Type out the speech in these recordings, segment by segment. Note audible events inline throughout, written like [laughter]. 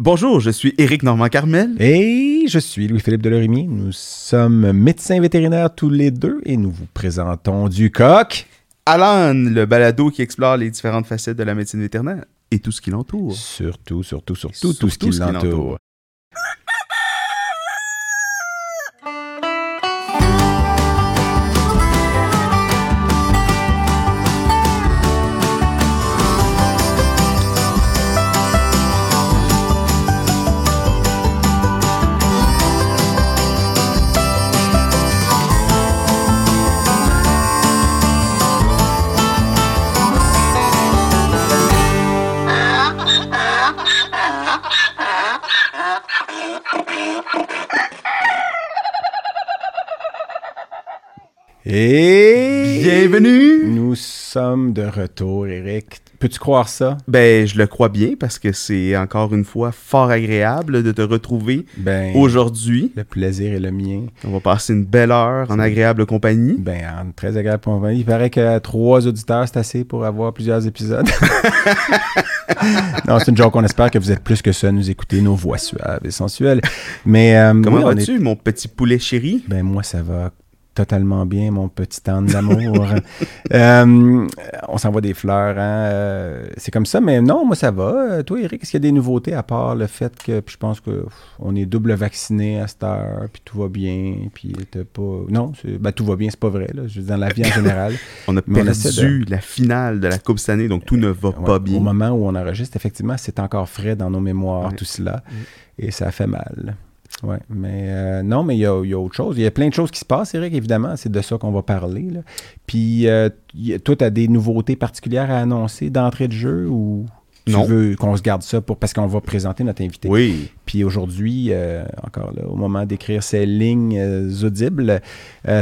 Bonjour, je suis Éric Normand Carmel. Et je suis Louis-Philippe Delorimier. Nous sommes médecins vétérinaires tous les deux et nous vous présentons du coq. Alan, le balado qui explore les différentes facettes de la médecine vétérinaire et tout ce qui l'entoure. Surtout, surtout, surtout, tout ce qui l'entoure. Et Bienvenue! nous sommes de retour, Eric. Peux-tu croire ça? Ben, je le crois bien parce que c'est encore une fois fort agréable de te retrouver Ben, aujourd'hui. le plaisir est le mien. On va passer une belle heure en agréable compagnie. Ben, en très agréable moi. Il paraît que trois auditeurs, c'est assez pour avoir plusieurs épisodes. [laughs] non, c'est une joke. On espère que vous êtes plus que ça à nous écouter, nos voix suaves et sensuelles. Mais, euh, Comment oui, on est- vas-tu, mon petit poulet chéri? Ben, moi, ça va totalement bien, mon petit âne d'amour. [laughs] Euh, on s'envoie des fleurs, hein. euh, c'est comme ça, mais non, moi, ça va. Euh, Toi, Eric, est-ce qu'il y a des nouveautés à part le fait que, puis je pense que pff, on est double vacciné à cette heure, puis tout va bien, puis t'as pas... Non, ben, tout va bien, c'est pas vrai, là. Je veux dire, dans la vie en général. [laughs] On a on perdu la finale de la Coupe cette année, donc tout ne va Ouais, pas bien. Au moment où on enregistre, effectivement, c'est encore frais dans nos mémoires, Ouais. tout cela. Et ça fait mal. Ouais, mais euh, non, mais il y a, il y a autre chose. Il y a plein de choses qui se passent, Eric, évidemment. C'est de ça qu'on va parler. là. Puis, euh, a- toi, tu as des nouveautés particulières à annoncer d'entrée de jeu ou tu Non. veux qu'on se garde ça pour parce qu'on va présenter notre invité? Oui. Puis aujourd'hui, euh, encore là, au moment d'écrire ces lignes euh, audibles,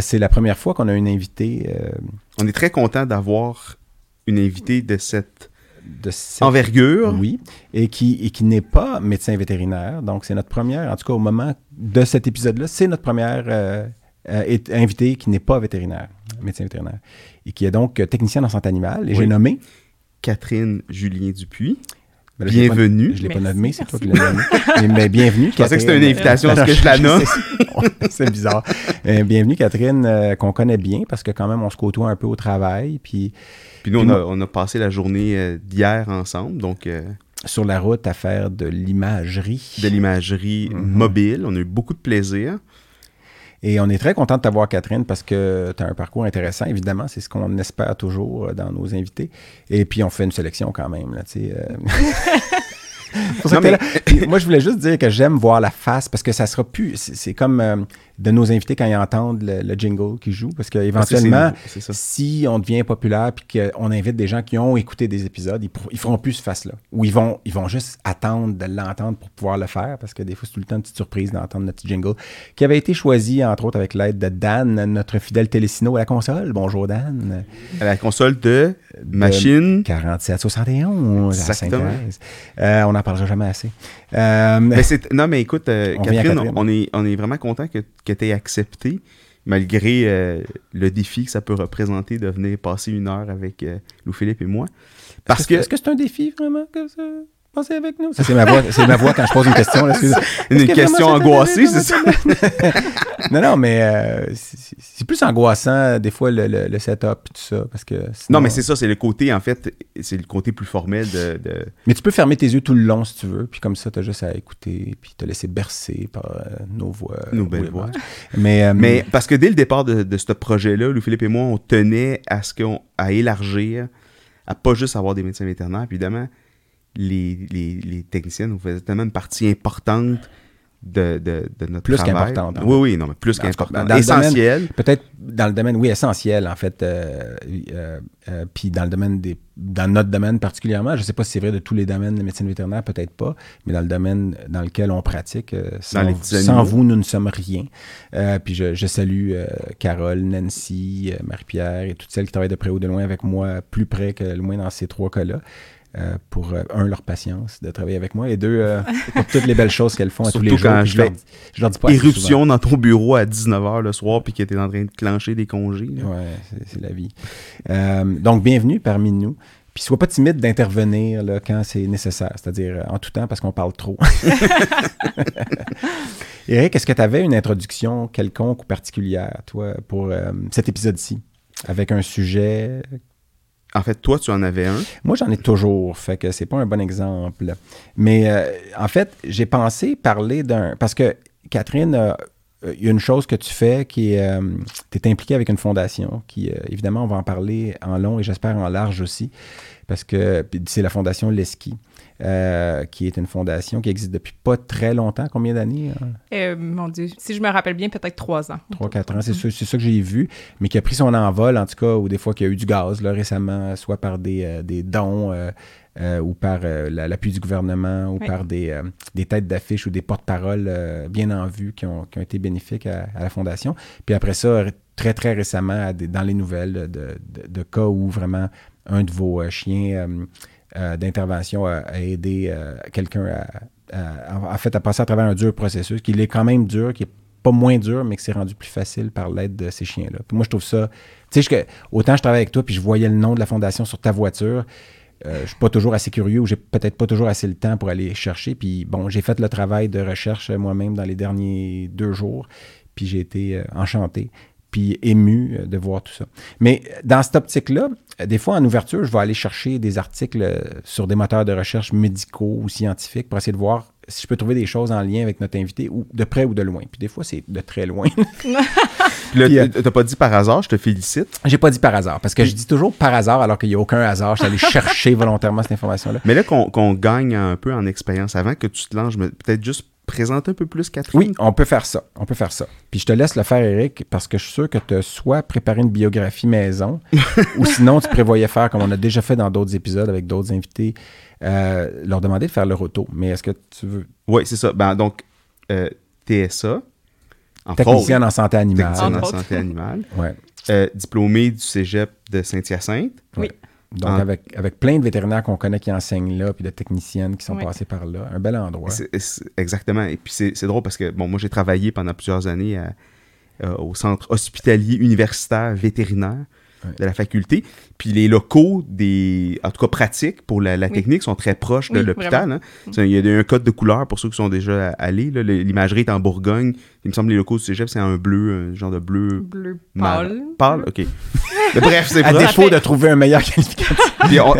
c'est la première fois qu'on a une invitée On est très content d'avoir une invitée de cette de cette envergure. Oui, et qui, et qui n'est pas médecin vétérinaire. Donc, c'est notre première, en tout cas au moment de cet épisode-là, c'est notre première euh, euh, invitée qui n'est pas vétérinaire, médecin vétérinaire, et qui est donc euh, technicienne en santé animale. Et Oui. j'ai nommé. Catherine Julien Dupuis. ben là, Bienvenue. Je ne l'ai pas nommé, c'est toi qui l'as nommé. Mais, mais bienvenue. [laughs] Je pensais que c'était une Catherine. invitation à ce Non, que je la nomme. [laughs] C'est bizarre. Euh, bienvenue, Catherine, euh, qu'on connaît bien parce que quand même, on se côtoie un peu au travail. Puis Puis nous, Puis on a, moi- on a passé la journée euh, d'hier ensemble, donc euh, sur la route à faire de l'imagerie. de l'imagerie Mhm. mobile. On a eu beaucoup de plaisir. Et on est très content de t'avoir, Catherine, parce que tu as un parcours intéressant, évidemment. C'est ce qu'on espère toujours euh, dans nos invités. Et puis, on fait une sélection quand même. Là, euh. [laughs] [laughs] Non, mais- moi, je voulais juste dire que j'aime voir la face parce que ça sera plus. C'est c'est comme euh, de nos invités quand ils entendent le, le jingle qui joue. Parce qu'éventuellement, si on devient populaire puis qu'on invite des gens qui ont écouté des épisodes, ils, ils feront plus ce face-là. Ou ils vont, ils vont juste attendre de l'entendre pour pouvoir le faire parce que des fois, c'est tout le temps une petite surprise d'entendre notre jingle qui avait été choisi, entre autres, avec l'aide de Dan, notre fidèle Télésino à la console. Bonjour, Dan. À la console de machine. 4771 à Exactement. Sainte-Thérèse. Euh, on n'en parlera jamais assez. Euh, Mais non, mais écoute, euh, On Catherine, Catherine. on est, on est vraiment content que, que tu aies accepté, malgré euh, le défi que ça peut représenter de venir passer une heure avec euh, Louis-Philippe et moi. Parce Est-ce que, Est-ce que c'est un défi vraiment que ça... Pensez avec nous. Ça, c'est ma voix, c'est ma voix quand je pose une question. là, [laughs] une que question angoissée, c'est ça? [laughs] non, non, mais euh, c'est- plus angoissant, des fois, le, le- le setup et tout ça. Parce que Non, mais c'est ça, c'est le côté, en fait, c'est le côté plus formel de... de- Mais tu peux fermer tes yeux tout le long si tu veux, puis comme ça, tu as juste à écouter, puis te laisser bercer par euh, nos voix. Nos belles voix. Mais, euh, Mais parce que dès le départ de, de ce projet-là, Louis-Philippe et moi, on tenait à ce qu'on à élargir, à pas juste avoir des médecins vétérinaires. Puis évidemment, les, les, les techniciens nous faisaient tellement une partie importante de, de, de notre Plus travail. qu'importante, en Oui, oui, non, mais plus qu'importante. dans Essentiel. peut-être dans le domaine, oui, essentiel, en fait. euh, euh, euh, puis dans le domaine des. Dans notre domaine particulièrement, je ne sais pas si c'est vrai de tous les domaines de médecine vétérinaire, peut-être pas, mais dans le domaine dans lequel on pratique, sans, les petits sans vous, nous ne sommes rien. Puis je, je salue Carole, Nancy, Marie-Pierre et toutes celles qui travaillent de près ou de loin avec moi, plus près que loin dans ces trois cas-là. Euh, pour, euh, un, leur patience de travailler avec moi, et deux, euh, pour toutes les belles choses qu'elles font à tous Surtout les jours. quand je leur, je leur dis pas. Éruption dans ton bureau à 19h le soir, puis que tu en train de clencher des congés. là. Ouais, c'est- la vie. Donc, bienvenue parmi nous. Puis sois pas timide d'intervenir quand c'est nécessaire, c'est-à-dire en tout temps parce qu'on parle trop. [laughs] [laughs] Eric, est-ce que tu avais une introduction quelconque ou particulière, toi, pour cet épisode-ci, avec un sujet En fait, toi, tu en avais un? Moi, j'en ai toujours, fait que c'est pas un bon exemple. Mais euh, en fait, j'ai pensé parler d'un. Parce que Catherine, euh, il y a une chose que tu fais qui est. tu es impliqué avec une fondation qui, euh, évidemment, on va en parler en long et j'espère en large aussi, parce que c'est la fondation Leski. Euh, qui est une fondation qui existe depuis pas très longtemps. Combien d'années? hein? Euh, mon Dieu, si je me rappelle bien, peut-être trois ans. 3-4 ans, c'est ça, que j'ai vu, mais qui a pris son envol, en tout cas, ou des fois qu'il y a eu du gaz là, récemment, soit par des, euh, des dons euh, ou par euh, la- l'appui du gouvernement ou Oui. par des, euh, des têtes d'affiche ou des porte-paroles bien en vue qui ont, qui ont été bénéfiques à, à la Fondation. Puis après ça, très, très récemment, à des- dans les nouvelles de, de- de cas où vraiment un de vos chiens euh, d'intervention a, a aidé euh, quelqu'un à, à- fait, à passer à travers un dur processus, qui est quand même dur, qui est pas moins dur, mais que c'est rendu plus facile par l'aide de ces chiens-là. Moi, je trouve ça. Tu sais, autant je travaille avec toi, puis je voyais le nom de la fondation sur ta voiture. euh, je suis pas toujours assez curieux ou j'ai peut-être pas toujours assez le temps pour aller chercher. Puis bon, j'ai fait le travail de recherche euh, moi-même dans les derniers deux jours. Puis j'ai été enchanté, puis ému euh, de voir tout ça. Mais dans cette optique-là, euh, des fois en ouverture, je vais aller chercher des articles euh, sur des moteurs de recherche médicaux ou scientifiques pour essayer de voir si je peux trouver des choses en lien avec notre invité, ou de près ou de loin. Puis des fois, c'est de très loin. [laughs] T'as pas dit par hasard, je te félicite. J'ai pas dit par hasard, parce que je dis toujours par hasard alors qu'il n'y a aucun hasard. Je suis allé chercher volontairement cette information-là. [laughs] Mais là qu'on gagne un peu en expérience, avant que tu te lances, peut-être juste présenter un peu plus Catherine? Oui, on peut faire ça. On peut faire ça. Puis je te laisse le faire, Eric, parce que je suis sûr que tu as soit préparé une biographie maison, [laughs] ou sinon tu prévoyais faire, comme on a déjà fait dans d'autres épisodes avec d'autres invités, euh, leur demander de faire leur auto. Mais est-ce que tu veux? Oui, c'est ça. Ben, donc, euh, TSA, en Technicienne en santé animale. technicienne en santé animale, Ouais. euh, diplômé du cégep de Saint-Hyacinthe. Oui. Donc, avec, avec plein de vétérinaires qu'on connaît qui enseignent là, puis de techniciennes qui sont Oui. passées par là. Un bel endroit. C'est- c'est- exactement. Et puis c'est c'est drôle parce que bon, moi j'ai travaillé pendant plusieurs années à- euh, au centre hospitalier universitaire vétérinaire. De la faculté. Puis les locaux des, en tout cas pratiques pour la, la Oui. technique sont très proches de Oui, l'hôpital. hein. Il y a un code de couleur pour ceux qui sont déjà allés. L'imagerie est en Bourgogne. Il me semble que les locaux du cégep c'est un bleu, un genre de bleu Bleu pâle. pâle. Ok. [laughs] Bref, c'est à proche. défaut de trouver un meilleur qualificatif. On-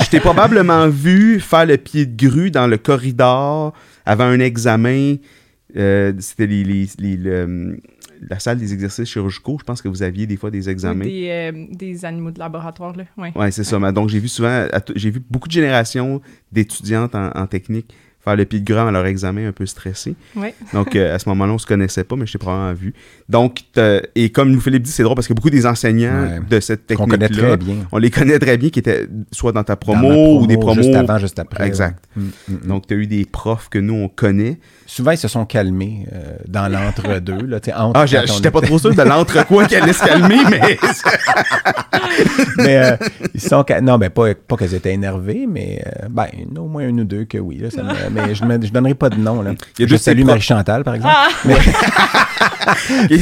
je t'ai probablement vu faire le pied de grue dans le corridor avant un examen. Euh, C'était les, les- les- le- la salle des exercices chirurgicaux. Je pense que vous aviez des fois des Oui, examens. Des, euh, des animaux de laboratoire, là. Ouais. Ouais, c'est ça. Donc, j'ai vu souvent, j'ai vu beaucoup de générations d'étudiantes en, en technique faire le pied de grue à leur examen un peu stressé. Ouais. Donc, euh, à ce moment-là, on se connaissait pas, mais je t'ai probablement vu. Donc, t'as- et comme nous Philippe dit, c'est drôle parce que beaucoup des enseignants Ouais. de cette Qu'on connaît technique-là, très bien. on les connaît très bien, qui étaient soit dans ta Dans promo, ou des promos. Juste avant, juste après. Exact. ouais. Mm, mm, mm. Donc, tu as eu des profs que nous, on connaît. Souvent, ils se sont calmés euh, dans l'entre-deux. Ah, j'étais pas était- trop sûr de l'entre-quoi qui allait se calmer, mais... [laughs] [laughs] mais euh, ils sont non ben pas pas qu'elles étaient énervées mais euh, ben au moins un ou deux que oui là, ça me- mais je ne je donnerai pas de nom là Il y a je salue tes Marie Chantal par exemple Ah! mais [laughs] [laughs]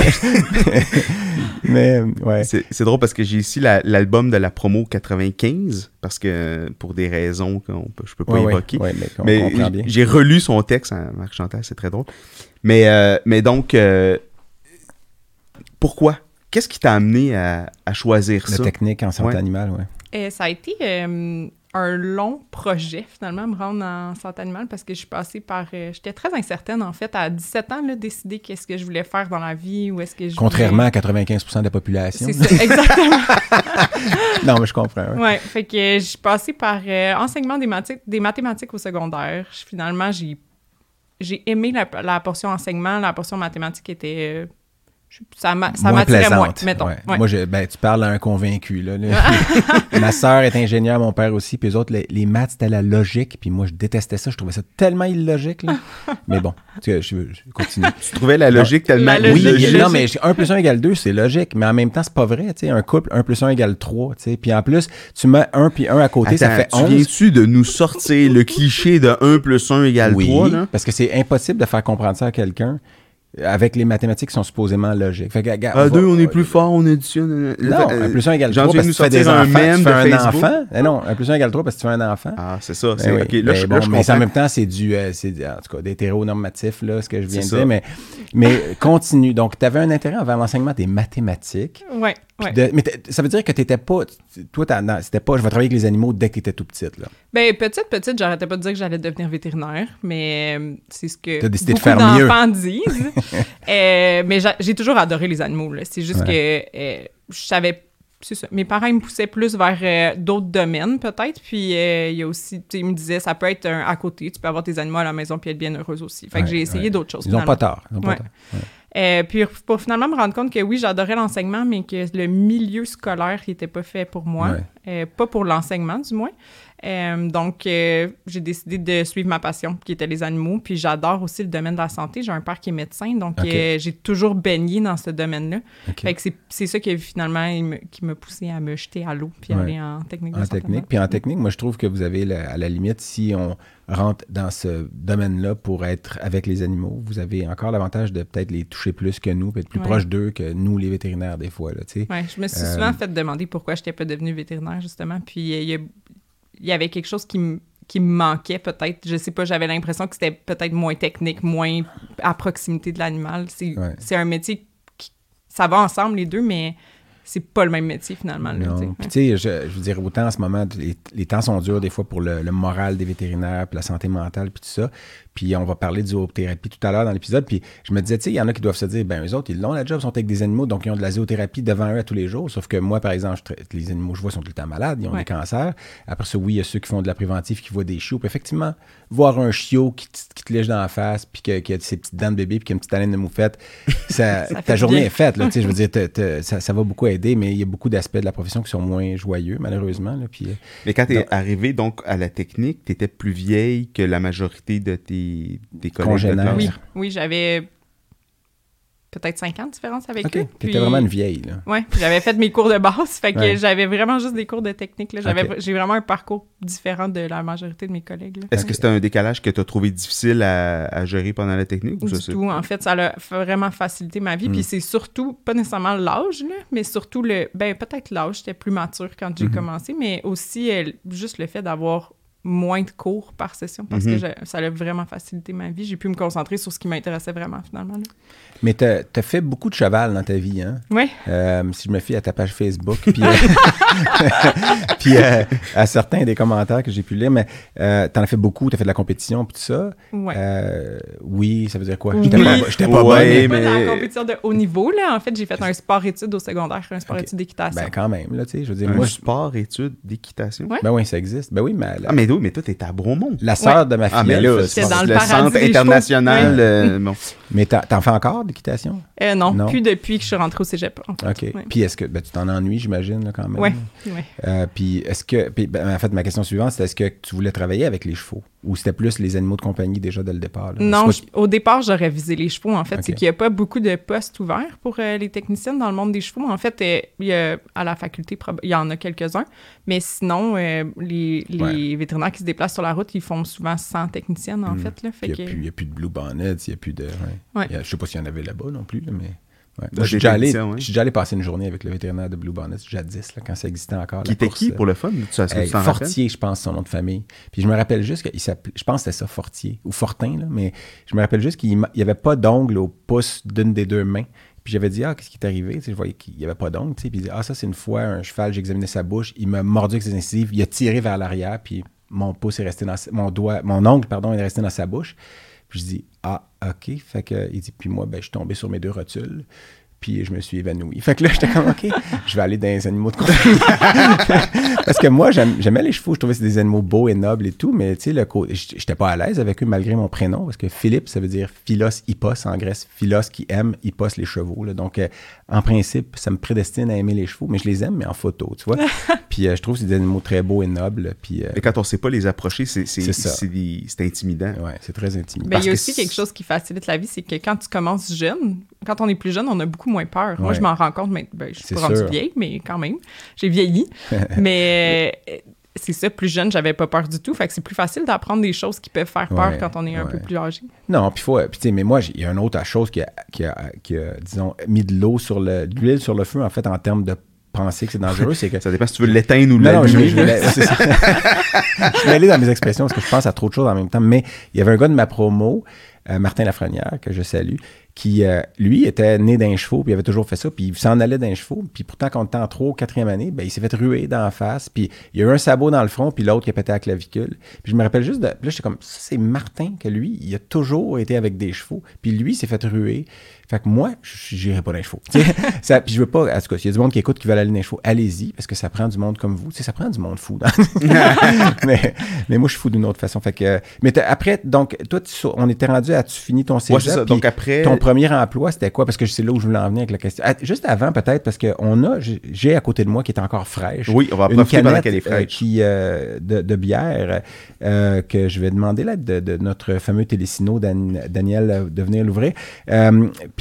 euh, ouais C'est c'est drôle parce que j'ai ici la- l'album de la promo 95, parce que pour des raisons que je peux pas ouais, évoquer. ouais, mais mais j'ai relu son texte, hein, Marc Chantal, c'est très drôle. Mais, euh, mais donc, euh, pourquoi? Qu'est-ce qui t'a amené à, à choisir la ça? technique en santé Ouais. animale ouais Euh, ça a été euh, un long projet, finalement, me rendre en santé animale parce que je suis passée par. euh, J'étais très incertaine, en fait, à 17 ans, là, décider qu'est-ce que je voulais faire dans la vie ou est-ce que je. contrairement voulais- à 95% de la population C'est ça, exactement. [laughs] non mais je comprends ouais. ouais, fait que euh, je suis passée par euh, enseignement des, des mathématiques au secondaire. Finalement, j'ai j'ai aimé la, la portion enseignement, la portion mathématique était. Ça m'a- ça moins m'attirait plaisante moins, mettons. ouais. Ouais. moi je, ben, tu parles à un convaincu là, là. [laughs] ma sœur est ingénieure mon père aussi puis les autres les, les maths c'était la logique puis moi je détestais ça je trouvais ça tellement illogique là. [laughs] mais bon tu je, je continue Tu trouvais la logique tellement... La Oui, logique. non, mais 1 plus 1 égale 2, c'est logique, mais en même temps, c'est pas vrai. Tu sais, un couple, 1 plus 1 égale 3. Tu sais. Puis en plus, tu mets 1 puis 1 à côté, ça fait Attends, 11. tu viens-tu de nous sortir le cliché de 1 plus 1 égale oui, 3, là? parce que c'est impossible de faire comprendre ça à quelqu'un avec les mathématiques qui sont supposément logiques. Fait que, À va- deux, on est plus fort, on additionne. Non, Euh, un plus un égale Jean, 3 tu parce que tu fais des un enfants. tu de fais un Facebook. enfant. Eh non, un plus un égale 3 parce que tu fais un enfant. Ah, c'est ça. Ben c'est- oui. ok, là, Ben je, bon, là, je mais en même temps, c'est du, euh, c'est en tout cas, d'hétéronormatif, là, ce que je viens de ça. dire. Mais, mais continue. Donc, tu avais un intérêt envers l'enseignement des mathématiques. Ouais, Puis ouais. de- mais ça veut dire que tu n'étais pas. Toi, c'était pas. Je vais travailler avec les animaux dès que tu étais tout petite. Là. Ben, petite, petite, j'arrêtais pas de dire que j'allais devenir vétérinaire, mais euh, c'est ce que T'as décidé de beaucoup faire mieux. d'enfants disent. [laughs] Euh, mais j'a- j'ai toujours adoré les animaux. C'est juste que euh, je savais... c'est ça. Mes parents ils me poussaient plus vers euh, d'autres domaines, peut-être. Puis euh, il y a aussi... Ils me disaient, ça peut être un à côté. Tu peux avoir tes animaux à la maison puis être bien heureuse aussi. Fait que Ouais, j'ai essayé ouais. d'autres choses. Ils n'ont pas. Ils ont pas. Euh, puis pour finalement me rendre compte que oui, j'adorais l'enseignement, mais que le milieu scolaire n'était pas fait pour moi. Pas pour l'enseignement, du moins. Euh, donc, euh, j'ai décidé de suivre ma passion, qui était les animaux. Puis j'adore aussi le domaine de la santé. J'ai un père qui est médecin, donc euh, j'ai toujours baigné dans ce domaine-là. Fait que c'est- ça qui, finalement, me- qui m'a poussé à me jeter à l'eau puis Ouais. aller en technique de En santé technique. Puis en technique, moi, je trouve que vous avez, la- à la limite, si on rentre dans ce domaine-là pour être avec les animaux, vous avez encore l'avantage de peut-être les toucher plus que nous, puis être plus Ouais. proche d'eux que nous, les vétérinaires, des fois. Là. Ouais, je me suis souvent fait demander pourquoi je n'étais pas devenue vétérinaire, justement. Puis il y, a- il y avait quelque chose qui me qui me manquait peut-être. Je sais pas, j'avais l'impression que c'était peut-être moins technique, moins à proximité de l'animal. C'est Ouais. c'est un métier qui... Ça va ensemble, les deux, mais c'est pas le même métier, finalement. là. Puis tu sais, je, je veux dire, autant en ce moment, les, les temps sont durs des fois pour le, le moral des vétérinaires, puis la santé mentale, puis tout ça. Puis on va parler de zoothérapie tout à l'heure dans l'épisode. Puis je me disais, tu sais, il y en a qui doivent se dire, ben eux autres, ils l'ont la job, ils sont avec des animaux, donc ils ont de la zoothérapie devant eux à tous les jours. Sauf que moi, par exemple, je traite- les animaux que je vois sont tout le temps malades, ils ont Ouais. des cancers. Après ça, oui, il y a ceux qui font de la préventive, qui voient des chiots. Puis effectivement, voir un chiot qui, te- qui te lèche dans la face, puis que- qui a ses petites dents de bébé, puis qui a une petite haleine de moufette, [laughs] ça, ta du journée bien. est faite. Là, tu sais, je veux [laughs] dire, te- te- ça, ça va beaucoup aider, mais il y a beaucoup d'aspects de la profession qui sont moins joyeux, malheureusement. Là, puis, euh, Mais quand tu es Donc- arrivé donc à la technique, tu étais plus vieille que la majorité de tes, tes collègues de Congénères. classe. Oui, oui, j'avais peut-être cinq ans de différence avec OK, eux. t'étais Puis- vraiment une vieille. Là. Puis j'avais fait mes cours de base, fait que Ouais. j'avais vraiment juste des cours de technique. là. J'avais, Ok. J'ai vraiment un parcours différent de la majorité de mes collègues. Est-ce que c'était un décalage que tu as trouvé difficile à, à gérer pendant la technique? ou ça, du c'est- tout. En fait, ça a vraiment facilité ma vie. Mm. Puis c'est surtout, pas nécessairement l'âge, mais surtout le. Ben, peut-être l'âge, j'étais plus mature quand j'ai Mhm. commencé, mais aussi euh, juste le fait d'avoir moins de cours par session parce Mhm. que je- ça a vraiment facilité ma vie. J'ai pu me concentrer sur ce qui m'intéressait vraiment, finalement. là. Mais tu as fait beaucoup de cheval dans ta vie, hein? Ouais. Euh, si je me fie à ta page Facebook, puis, euh, [laughs] puis euh, à certains des commentaires que j'ai pu lire, mais euh, tu en as fait beaucoup, tu as fait de la compétition, puis tout ça. Euh, oui, ça veut dire quoi? Oui. J'étais pas, j'étais pas Ouais, bonne. Pas dans mais- la compétition de haut niveau, là. En fait, j'ai fait un sport-études au secondaire, un sport-études d'équitation. Ben, quand même, là, tu sais, je veux dire, Un moi, je- sport, étude, d'équitation? Ouais. ben oui, ça existe. Ben oui, mais la, Ah, mais oui, mais toi, t'es à Bromont. la sœur de ma Ah, fille, mais elle là, c'est dans le le paradis centre des international. chevaux. euh, bon. Mais t'en fais encore d'équitation? Euh, non, Non? plus depuis que je suis rentrée au cégep. en fait. OK. Ouais. Puis est-ce que ben, tu t'en ennuies, j'imagine, là, quand même? Ouais, ouais. Euh, puis est-ce que. puis, ben, en fait, ma question suivante, c'est est-ce que tu voulais travailler avec les chevaux? Ou c'était plus les animaux de compagnie déjà dès le départ? là? Non, je- au départ, j'aurais visé les chevaux. En fait, c'est qu'il n'y a pas beaucoup de postes ouverts pour euh, les techniciennes dans le monde des chevaux. En fait, euh, il y a- à la faculté, il y en a quelques-uns. Mais sinon, euh, les, les vétérinaires qui se déplacent sur la route, ils font souvent 100 techniciennes, en Hmm. fait. Là, fait Il n'y a, plus- il y a plus de Blue Bonnet, il n'y a plus de. ouais. Ouais. Il y a- je sais pas s'il y en avait là-bas non plus, là, mais. ouais. Moi, je suis déjà allé, techniciens, ouais. je suis déjà allé passer une journée avec le vétérinaire de Blue Bonnet, jadis, là, quand ça existait encore. Qui était course, qui euh, pour le fun? Tu, ça, tu Hey, t'en rappelles? Fortier, je pense, son nom de famille. Puis je me rappelle juste qu'il s'appelait, je pense que c'était ça, Fortier, ou Fortin, là, mais je me rappelle juste qu'il n'y avait pas d'ongle au pouce d'une des deux mains. Puis j'avais dit, ah, qu'est-ce qui est arrivé? Je voyais qu'il n'y avait pas d'ongle. Puis il dit, ah, ça, c'est une fois, un cheval, j'ai examiné sa bouche, il m'a mordu avec ses incisives, il a tiré vers l'arrière, puis mon pouce est resté dans mon doigt, mon ongle, pardon, est resté dans sa bouche. Puis je dis, ah, OK. Fait que, il dit, puis moi, ben, je suis tombé sur mes deux rotules. Puis je me suis évanoui. Fait que là, j'étais comme, OK, je vais aller dans les animaux de compagnie. [laughs] Parce que moi, j'aime- j'aimais les chevaux. Je trouvais que c'était des animaux beaux et nobles et tout. Mais tu sais, j'étais pas à l'aise avec eux malgré mon prénom. Parce que Philippe, ça veut dire philos hippos en Grèce. Philos qui aime, hippos les chevaux. là. Donc, euh, en principe, ça me prédestine à aimer les chevaux. Mais je les aime, mais en photo, tu vois. [laughs] puis euh, je trouve que c'est des animaux très beaux et nobles. Puis, euh, Mais quand on sait pas les approcher, c'est intimidant. ouais, c'est très intimidant. Ben, il y a aussi que quelque chose qui facilite la vie, c'est que quand tu commences jeune, quand on est plus jeune, on a beaucoup moins peur. Moi, je m'en rends compte, mais ben, je suis pas rendue vieille, mais quand même, j'ai vieilli. [laughs] mais euh, c'est ça, plus jeune, j'avais pas peur du tout. Fait que c'est plus facile d'apprendre des choses qui peuvent faire peur Ouais, quand on est un peu plus âgé. Non, puis faut. Puis, tu sais, mais moi, il y a une autre chose qui a, qui a, qui a, disons, mis de l'eau sur le. de l'huile sur le feu, en fait, en termes de penser que c'est dangereux, c'est que. Ça dépend si tu veux l'éteindre ou Non, non, je vais, l'allumer. je vais- je vais [laughs] aller dans mes expressions parce que je pense à trop de choses en même temps. Mais il y avait un gars de ma promo, euh, Martin Lafrenière, que je salue, qui, euh, lui, était né d'un chevaux, puis il avait toujours fait ça, puis il s'en allait d'un chevaux. Puis pourtant, quand on était en 3 ou 4e année, ben, il s'est fait ruer dans la face, puis il y a eu un sabot dans le front, puis l'autre qui a pété la clavicule. Puis je me rappelle juste de. Puis là, j'étais comme, ça, c'est Martin, que lui, il a toujours été avec des chevaux, puis lui, s'est fait ruer. Fait que moi, je n'irai pas dans les chevaux. [laughs] Ça, puis je veux pas. En tout cas, s'il y a du monde qui écoute qui veut aller dans les chevaux, allez-y, parce que ça prend du monde comme vous. Ça prend du monde fou. [laughs] [laughs] mais, mais moi, je suis fou d'une autre façon. Fait que, mais après, donc, toi, tu on était rendu à tu finis ton cégep. Ouais, ça. Donc après, ton premier emploi, c'était quoi? Parce que c'est là où je voulais en venir avec la question. Ah, juste avant, peut-être, parce qu'on a, j'ai- à côté de moi qui est encore fraîche. oui, on va Une profiter pendant canette qu'elle est euh, fraîche. qui, euh, de, de bière euh, que je vais demander l'aide de, de notre fameux Télésino, Dan- Daniel, de venir l'ouvrir.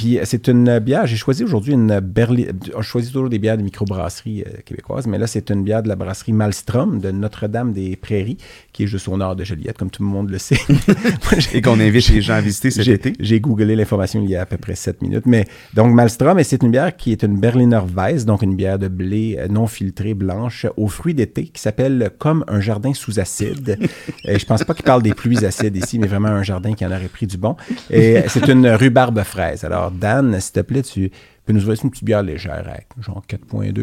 Puis c'est une bière, j'ai choisi aujourd'hui une berline, je choisis toujours des bières de microbrasserie euh, québécoise, mais là c'est une bière de la brasserie Malstrom de Notre-Dame-des-Prairies, qui est juste au nord de Joliette, comme tout le monde le sait. [laughs] Et qu'on invite les gens à visiter cet été. J'ai googlé l'information il y a à peu près 7 minutes. Mais donc, Malstrom, et c'est une bière qui est une Berliner Weiss, donc une bière de blé euh, non filtrée blanche aux fruits d'été qui s'appelle Comme un jardin sous acide. [laughs] Et je pense pas qu'il parle des pluies acides ici, mais vraiment un jardin qui en aurait pris du bon. Et c'est une rhubarbe fraise. Alors, Dan, s'il te plaît, tu peux nous ouvrir une petite bière légère, avec genre 4,2%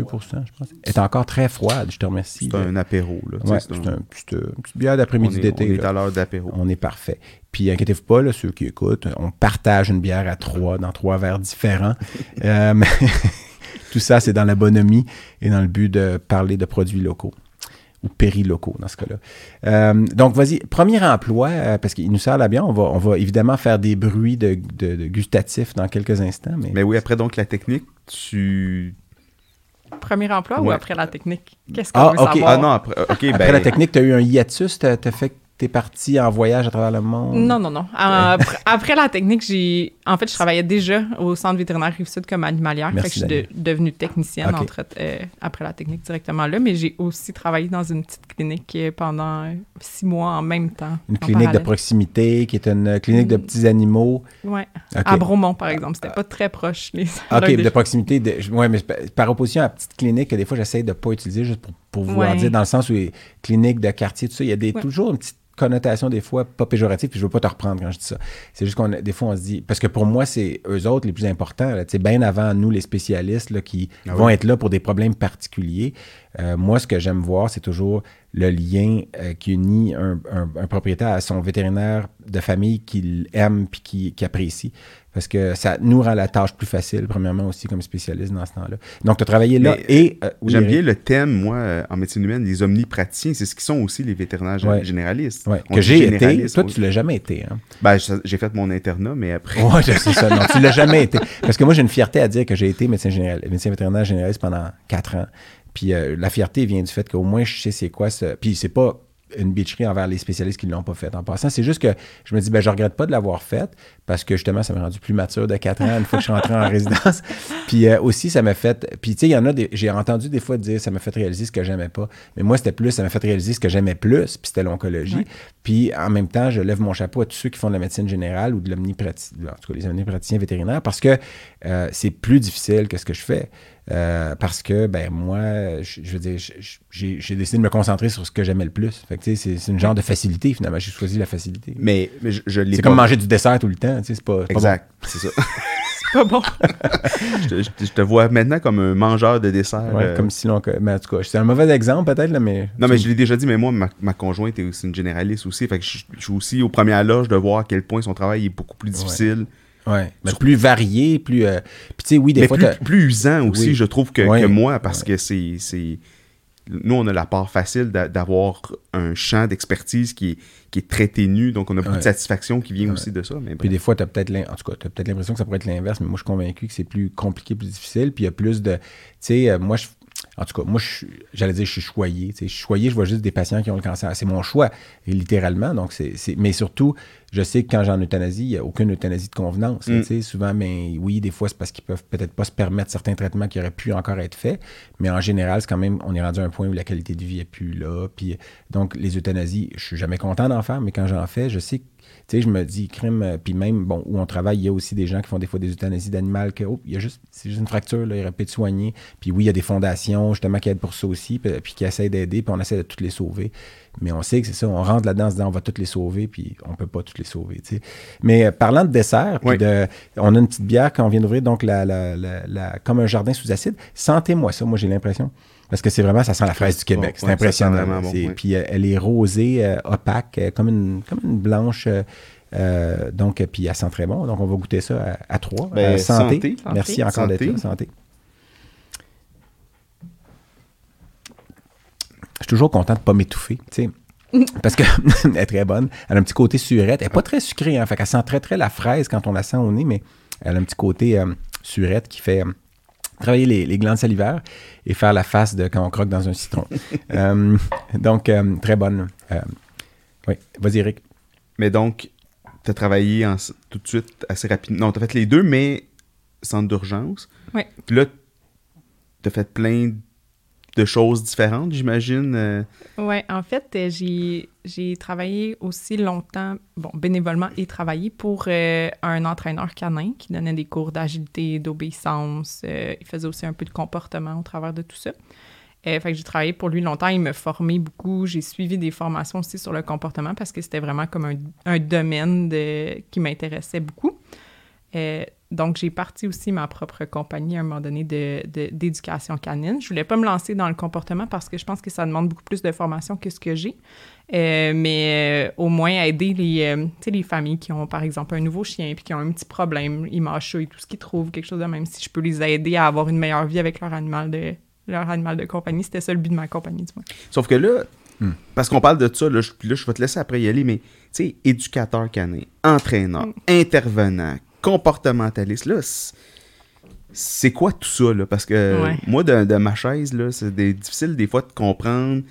je pense. Elle est encore très froide, je te remercie. C'est un apéro. Là, Ouais, c'est un- c'est une petite bière d'après-midi d'été. on est à l'heure d'apéro. On est parfait. Puis inquiétez-vous pas, là, ceux qui écoutent, on partage une bière à trois, dans trois verres différents. [laughs] Euh, [laughs] tout ça, c'est dans la bonhomie et dans le but de parler de produits locaux ou périlocaux dans ce cas-là. Euh, donc, vas-y, premier emploi, euh, parce qu'il nous sert la bière, on va, on va évidemment faire des bruits de, de- de gustatifs dans quelques instants. Mais, Mais oui, après donc la technique, tu. Premier emploi ou après la technique? Qu'est-ce qu'on Ah, veut savoir? Ah non, après ben, la technique, tu as eu un hiatus, tu as, fait que tu es parti en voyage à travers le monde? Non, non, non. Euh, après, après la technique, j'ai. En fait, je travaillais déjà au centre vétérinaire Rive-Sud comme animalière. Merci, fait que je suis de- devenue technicienne entre- euh, après la technique directement là. Mais j'ai aussi travaillé dans une petite clinique euh, pendant six mois en même temps. Une clinique de proximité qui est une clinique de Mm. petits animaux. Ok. À Bromont, par exemple. C'était pas très proche. Les... OK, de proximité. De, ouais, mais par- opposition à la petite clinique que des fois j'essaie de ne pas utiliser juste pour, pour vouloir Ouais. dire, dans le sens où les cliniques de quartier, tout ça, il y a des, Ouais. toujours une petite connotation des fois pas péjorative, puis je veux pas te reprendre quand je dis ça. C'est juste qu'on a- des fois on se dit parce que pour moi c'est eux autres les plus importants, là, tu sais, bien avant nous les spécialistes là, qui Ah vont oui. être là pour des problèmes particuliers. Euh, moi ce que j'aime voir c'est toujours le lien euh, qui unit un, un- un propriétaire à son vétérinaire de famille qu'il aime puis qui, qui apprécie. Parce que ça nous rend la tâche plus facile, premièrement aussi comme spécialiste dans ce temps-là. Donc, tu as travaillé là Mais, et... euh, oui, J'aime bien le thème, moi, euh, en médecine humaine, les omnipraticiens. C'est ce qui sont aussi les vétérinaires Ouais. généralistes. Ouais, que j'ai été. Toi, on- tu l'as jamais été. Hein? Ben, j'ai fait mon internat, mais après. Ouais, je sais ça. Non, tu l'as jamais été. Parce que moi, j'ai une fierté à dire que j'ai été médecin, général, médecin vétérinaire généraliste pendant quatre ans. Puis euh, la fierté vient du fait qu'au moins, je sais c'est quoi ça. Puis c'est pas une bitcherie envers les spécialistes qui ne l'ont pas fait en passant. C'est juste que je me dis, ben, je regrette pas de l'avoir fait parce que justement, ça m'a rendu plus mature de quatre ans une fois que je suis rentré en [laughs] résidence. Puis euh, aussi, ça m'a fait. Puis tu sais, il y en a des. J'ai entendu des fois dire, ça m'a fait réaliser ce que j'aimais pas. Mais moi, c'était plus, ça m'a fait réaliser ce que j'aimais plus, puis c'était l'oncologie. Ouais. Puis en même temps, je lève mon chapeau à tous ceux qui font de la médecine générale ou de l'omnipraticien, en tout cas les omnipraticiens vétérinaires, parce que euh, c'est plus difficile que ce que je fais. Euh, parce que, ben moi, je, je veux dire, j'ai décidé de me concentrer sur ce que j'aimais le plus. Fait que, tu sais, c'est une genre de facilité, finalement. J'ai choisi la facilité. Mais, mais je, je l'ai C'est comme manger du dessert tout le temps, tu sais, c'est pas, Exact, c'est ça. [laughs] C'est pas bon. [laughs] je, te, je te- je te vois maintenant comme un mangeur de dessert. Ouais, euh, comme si l'on... Mais en tout cas, c'est un mauvais exemple peut-être, là, mais... Non, mais je l'ai déjà dit, mais moi, ma, ma conjointe est aussi une généraliste aussi. Fait que je, je suis aussi au premier loge de voir à quel point son travail est beaucoup plus difficile. Ouais, mais Sur- plus varié, plus... euh, Puis tu sais, oui, des mais fois... plus, plus usant aussi, Oui. je trouve, que, Ouais. que moi, parce que c'est. c'est- Nous, on a la part facile d'a- d'avoir un champ d'expertise qui est, qui est très ténu, donc on a beaucoup Ouais. de satisfaction qui vient Ouais. aussi de ça. Mais Puis des fois, tu as peut-être l'im- en tout cas, t'as peut-être l'impression que ça pourrait être l'inverse, mais moi, je suis convaincu que c'est plus compliqué, plus difficile. Puis il y a plus de. Tu sais, euh, moi, je. En tout cas, moi, j'allais dire, je suis choyé. tu sais. Je suis choyé, je vois juste des patients qui ont le cancer. C'est mon choix, littéralement. Donc, c'est- mais surtout, je sais que quand j'ai en euthanasie, il n'y a aucune euthanasie de convenance. Mm. tu sais, souvent, mais oui, des fois, c'est parce qu'ils peuvent peut-être pas se permettre certains traitements qui auraient pu encore être faits. Mais en général, c'est quand même, on est rendu à un point où la qualité de vie n'est plus là. Puis, donc, les euthanasies, je suis jamais content d'en faire, mais quand j'en fais, je sais que tu sais, je me dis, crime, euh, puis même, bon, où on travaille, il y a aussi des gens qui font des fois des euthanasies d'animal, que, oh, il y a juste, c'est juste une fracture, là, il aurait pu être soigné. Puis oui, il y a des fondations, justement, qui aident pour ça aussi, puis, puis qui essaient d'aider, puis on essaie de toutes les sauver. Mais on sait que c'est ça, on rentre là-dedans en se disant, on va toutes les sauver, puis on peut pas toutes les sauver, tu sais. Mais euh, parlant de dessert, puis Oui. de, on a une petite bière qu'on vient d'ouvrir, donc la, la, la, la- comme un jardin sous acide. Sentez-moi ça, moi j'ai l'impression. Parce que c'est vraiment, ça sent la fraise du Québec. Bon, c'est ouais, impressionnant. bon. Puis euh, elle est rosée, euh, opaque, euh, comme, une, comme une blanche. donc, euh, puis elle sent très bon. Donc, on va goûter ça à, à trois. Ben, Euh, santé. santé. Merci Santé. encore d'être Santé. là. Santé. Je suis toujours content de ne pas m'étouffer, tu sais. [laughs] Parce qu'elle [laughs] est très bonne. Elle a un petit côté surette. Elle n'est pas très sucrée, hein. Fait qu'elle sent très, très la fraise quand on la sent au nez, mais elle a un petit côté euh, surette qui fait euh, travailler les, les glandes salivaires et faire la face de quand on croque dans un citron. [laughs] Euh, donc, euh, très bonne. Euh, oui, vas-y, Eric. Mais donc, tu as travaillé en- tout de suite assez rapidement. Non, tu as fait les deux, mais centre d'urgence. Ouais. Puis là, tu as fait plein de choses différentes, j'imagine. euh, Ouais, en fait, euh, j'ai travaillé aussi longtemps, bon, bénévolement et travaillé pour euh, un entraîneur canin qui donnait des cours d'agilité, d'obéissance. il faisait aussi un peu de comportement au travers de tout ça. Euh, fait j'ai travaillé pour lui longtemps, il me formait beaucoup. J'ai suivi des formations aussi sur le comportement parce que c'était vraiment comme un, domaine de, qui m'intéressait beaucoup. Donc, j'ai parti aussi ma propre compagnie à un moment donné de- de- d'éducation canine. Je voulais pas me lancer dans le comportement parce que je pense que ça demande beaucoup plus de formation que ce que j'ai. Euh, mais euh, au moins aider les, euh, tu sais, les familles qui ont, par exemple, un nouveau chien puis qui ont un petit problème, ils mâchouillent tout ce qu'ils trouvent, quelque chose de même. Si je peux les aider à avoir une meilleure vie avec leur animal de, leur animal de compagnie, c'était ça le but de ma compagnie, du moins. Sauf que là, Hmm. parce qu'on parle de ça, là je, là, je vais te laisser après y aller, mais tu sais, éducateur canin, entraîneur, Hmm. intervenant, comportementaliste, là, c'est- quoi tout ça, là? Parce que Ouais. moi, de, de ma chaise, là, c'est des- difficile des fois de comprendre.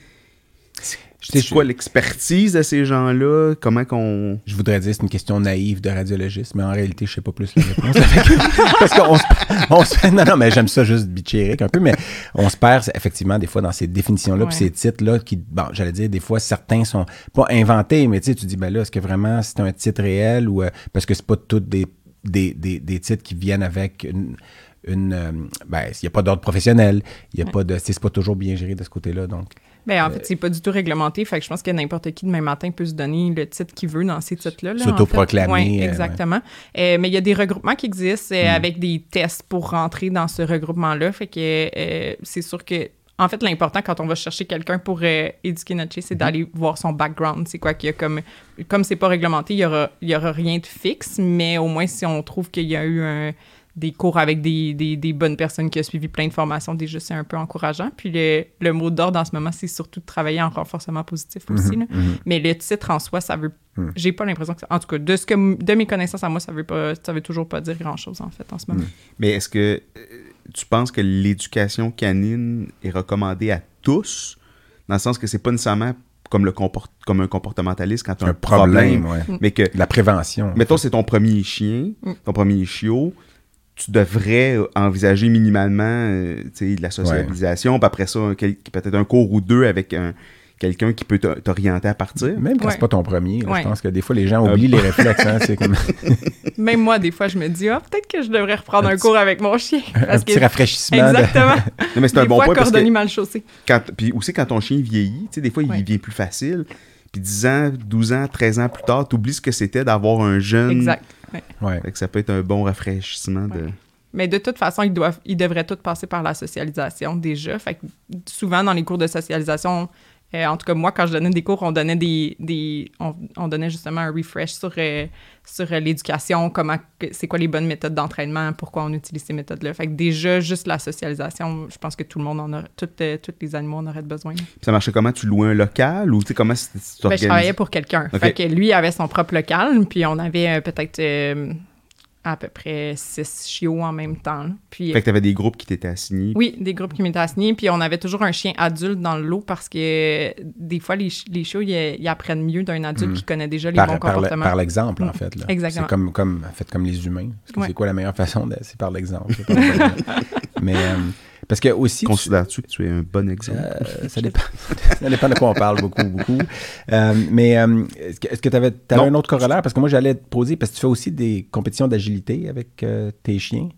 Je sais, C'est quoi l'expertise de ces gens-là? Comment qu'on. Je voudrais dire que c'est une question naïve de radiologiste, mais en réalité, je sais pas plus la réponse. [laughs] Que- Parce qu'on se, on se fait. Non, non, mais j'aime ça juste bitcher Eric un peu, mais on se perd effectivement des fois dans ces définitions-là, puis ces titres-là qui, bon, j'allais dire, des fois, certains sont pas inventés, mais tu sais, tu dis, ben là, est-ce que vraiment c'est un titre réel ou. euh, parce que c'est pas tous des, des, des, des titres qui viennent avec une. une euh, ben, il n'y a pas d'ordre professionnel, il y a pas de. C'est pas toujours bien géré de ce côté-là, donc. Ben, en fait, c'est pas du tout réglementé. Fait que je pense que n'importe qui demain matin peut se donner le titre qu'il veut dans ces titres-là. là, en fait. S'autoproclamer, euh, exactement. Euh, mais il y a des regroupements qui existent Hmm. euh, avec des tests pour rentrer dans ce regroupement-là. Fait que euh, c'est sûr que. En fait, l'important quand on va chercher quelqu'un pour euh, éduquer notre chien, c'est Hmm. d'aller voir son background. C'est quoi qu'il y a comme. Comme c'est pas réglementé, il y aura, il y aura rien de fixe, mais au moins si on trouve qu'il y a eu un- des cours avec des, des, des bonnes personnes qui ont suivi plein de formations, déjà c'est un peu encourageant. Puis le, le mot d'ordre en ce moment, c'est surtout de travailler en renforcement positif aussi. là. Mhm. Mais le titre en soi, ça veut. J'ai pas l'impression que. ça- En tout cas, de, ce que, de mes connaissances à moi, ça veut, pas, ça veut toujours pas dire grand-chose, en fait, en ce moment. Mais est-ce que euh, tu penses que l'éducation canine est recommandée à tous? Dans le sens que c'est pas nécessairement comme, le comport- comme un comportementaliste quand tu as Un problème, ouais. mais que La prévention. Mettons, c'est ton premier chien, Mm. ton premier chiot. Tu devrais envisager minimalement euh, de la socialisation, puis après ça, peut-être un cours ou deux avec un- quelqu'un qui peut t'orienter à partir. Même quand Ouais. c'est pas ton premier, là, Ouais. je pense que des fois les gens oublient les [laughs] réflexes. hein, c'est comme [laughs] Même moi, des fois, je me dis, ah, peut-être que je devrais reprendre Un un, petit- cours avec mon chien. [laughs] un petit que- rafraîchissement. de- Exactement. Non, mais c'est un bon fois, point parce que cordonnier mal chaussé. quand, puis aussi quand ton chien vieillit, tu sais, des fois, il Ouais. devient plus facile. Puis 10 ans, 12 ans, 13 ans plus tard, tu oublies ce que c'était d'avoir un jeune. Exact. Ouais. Ouais. Fait que ça peut être un bon rafraîchissement de. Ouais. Mais de toute façon, ils, doivent, ils devraient tous passer par la socialisation déjà. Fait que souvent, dans les cours de socialisation, euh, en tout cas, moi, quand je donnais des cours, on donnait des. des on, on donnait justement un refresh sur, euh, sur euh, l'éducation, comment c'est quoi les bonnes méthodes d'entraînement, pourquoi on utilise ces méthodes-là. Fait que déjà, juste la socialisation, je pense que tout le monde en a. Toutes, euh, tous les animaux en auraient besoin. Puis ça marchait comment? Tu louais un local ou tu sais comment tu Ben, je travaillais pour quelqu'un. Ok. Fait que lui avait son propre local, puis on avait peut-être. À peu près six chiots en même temps. là. Puis, Fait que t'avais des groupes qui t'étaient assignés. oui, des groupes qui m'étaient assignés. Puis on avait toujours un chien adulte dans le lot parce que des fois, les, les chiots, ils, ils apprennent mieux d'un adulte qui connaît déjà les Par, bons par le- comportements. par l'exemple, en fait. là. Exactement. C'est comme, comme, fait comme les humains. Ouais. C'est quoi la meilleure façon? De, c'est par l'exemple. c'est par l'exemple. Mais euh, parce que aussi... tu- Considères-tu que tu es un bon exemple? Euh, [laughs] ça, dépend, [laughs] ça dépend de quoi on parle beaucoup, beaucoup. Euh, mais euh, est-ce que tu avais, un autre corollaire? Parce que moi, j'allais te poser, parce que tu fais aussi des compétitions d'agilité avec tes chiens.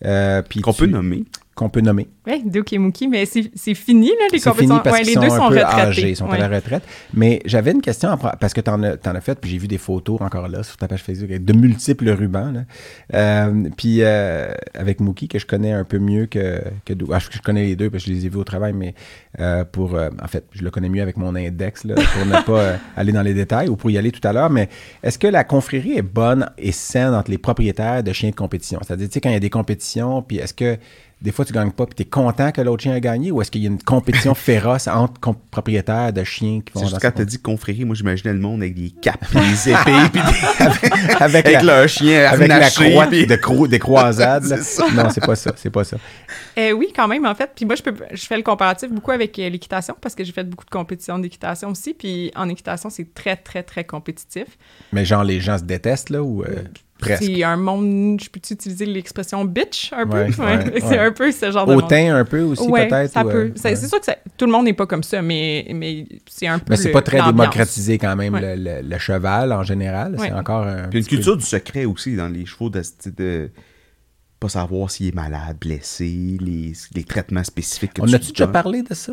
Qu'on tu- peut nommer. Qu'on peut nommer. Oui, Duke et Mookie, mais c'est fini, là, les compétitions. Ouais, les sont deux un sont peu retraités. âgés, ils sont Ouais. à la retraite. Mais j'avais une question, parce que tu en, as fait, puis j'ai vu des photos encore là sur ta page Facebook de multiples rubans. là. Euh, puis euh, avec Mookie, que je connais un peu mieux que, que Dou- ah, je, connais les deux parce que je les ai vus au travail, mais euh, pour, en fait, je le connais mieux avec mon index là, pour ne pas aller dans les détails ou pour y aller tout à l'heure. Mais est-ce que la confrérie est bonne et saine entre les propriétaires de chiens de compétition? C'est-à-dire, tu sais, quand il y a des compétitions, puis est-ce que des fois, tu gagnes pas, puis tu es content que l'autre chien a gagné, ou est-ce qu'il y a une compétition [laughs] féroce entre propriétaires de chiens qui vont juste quand t'as dit confrérie, moi j'imaginais le monde avec des capes, des [laughs] épées, puis des- avec, avec la, leur chien avec la croix puis- de cro- des croisades. [laughs] là. C'est ça. Non, c'est pas ça, c'est pas ça. Euh, oui, quand même, en fait. Puis moi, je, peux, je fais le comparatif beaucoup avec euh, l'équitation parce que j'ai fait beaucoup de compétitions d'équitation aussi. Puis en équitation, c'est très, très, très compétitif. Mais genre, les gens se détestent, là, ou euh? C'est un monde, je peux-tu utiliser l'expression bitch un peu? Ouais, ouais, [laughs] c'est ouais. un peu ce genre de monde. Hautain un peu aussi, Ouais, peut-être? ça ou, peut. euh, C'est sûr que ça- tout le monde n'est pas comme ça, mais, mais c'est un peu Mais c'est pas très l'ambiance. démocratisé quand même, Ouais. le, le- le cheval en général. C'est encore un. Puis une peu- culture du secret aussi dans les chevaux, de, de, de pas savoir s'il est malade, blessé, les, les traitements spécifiques que On tu a-tu déjà parlé de ça?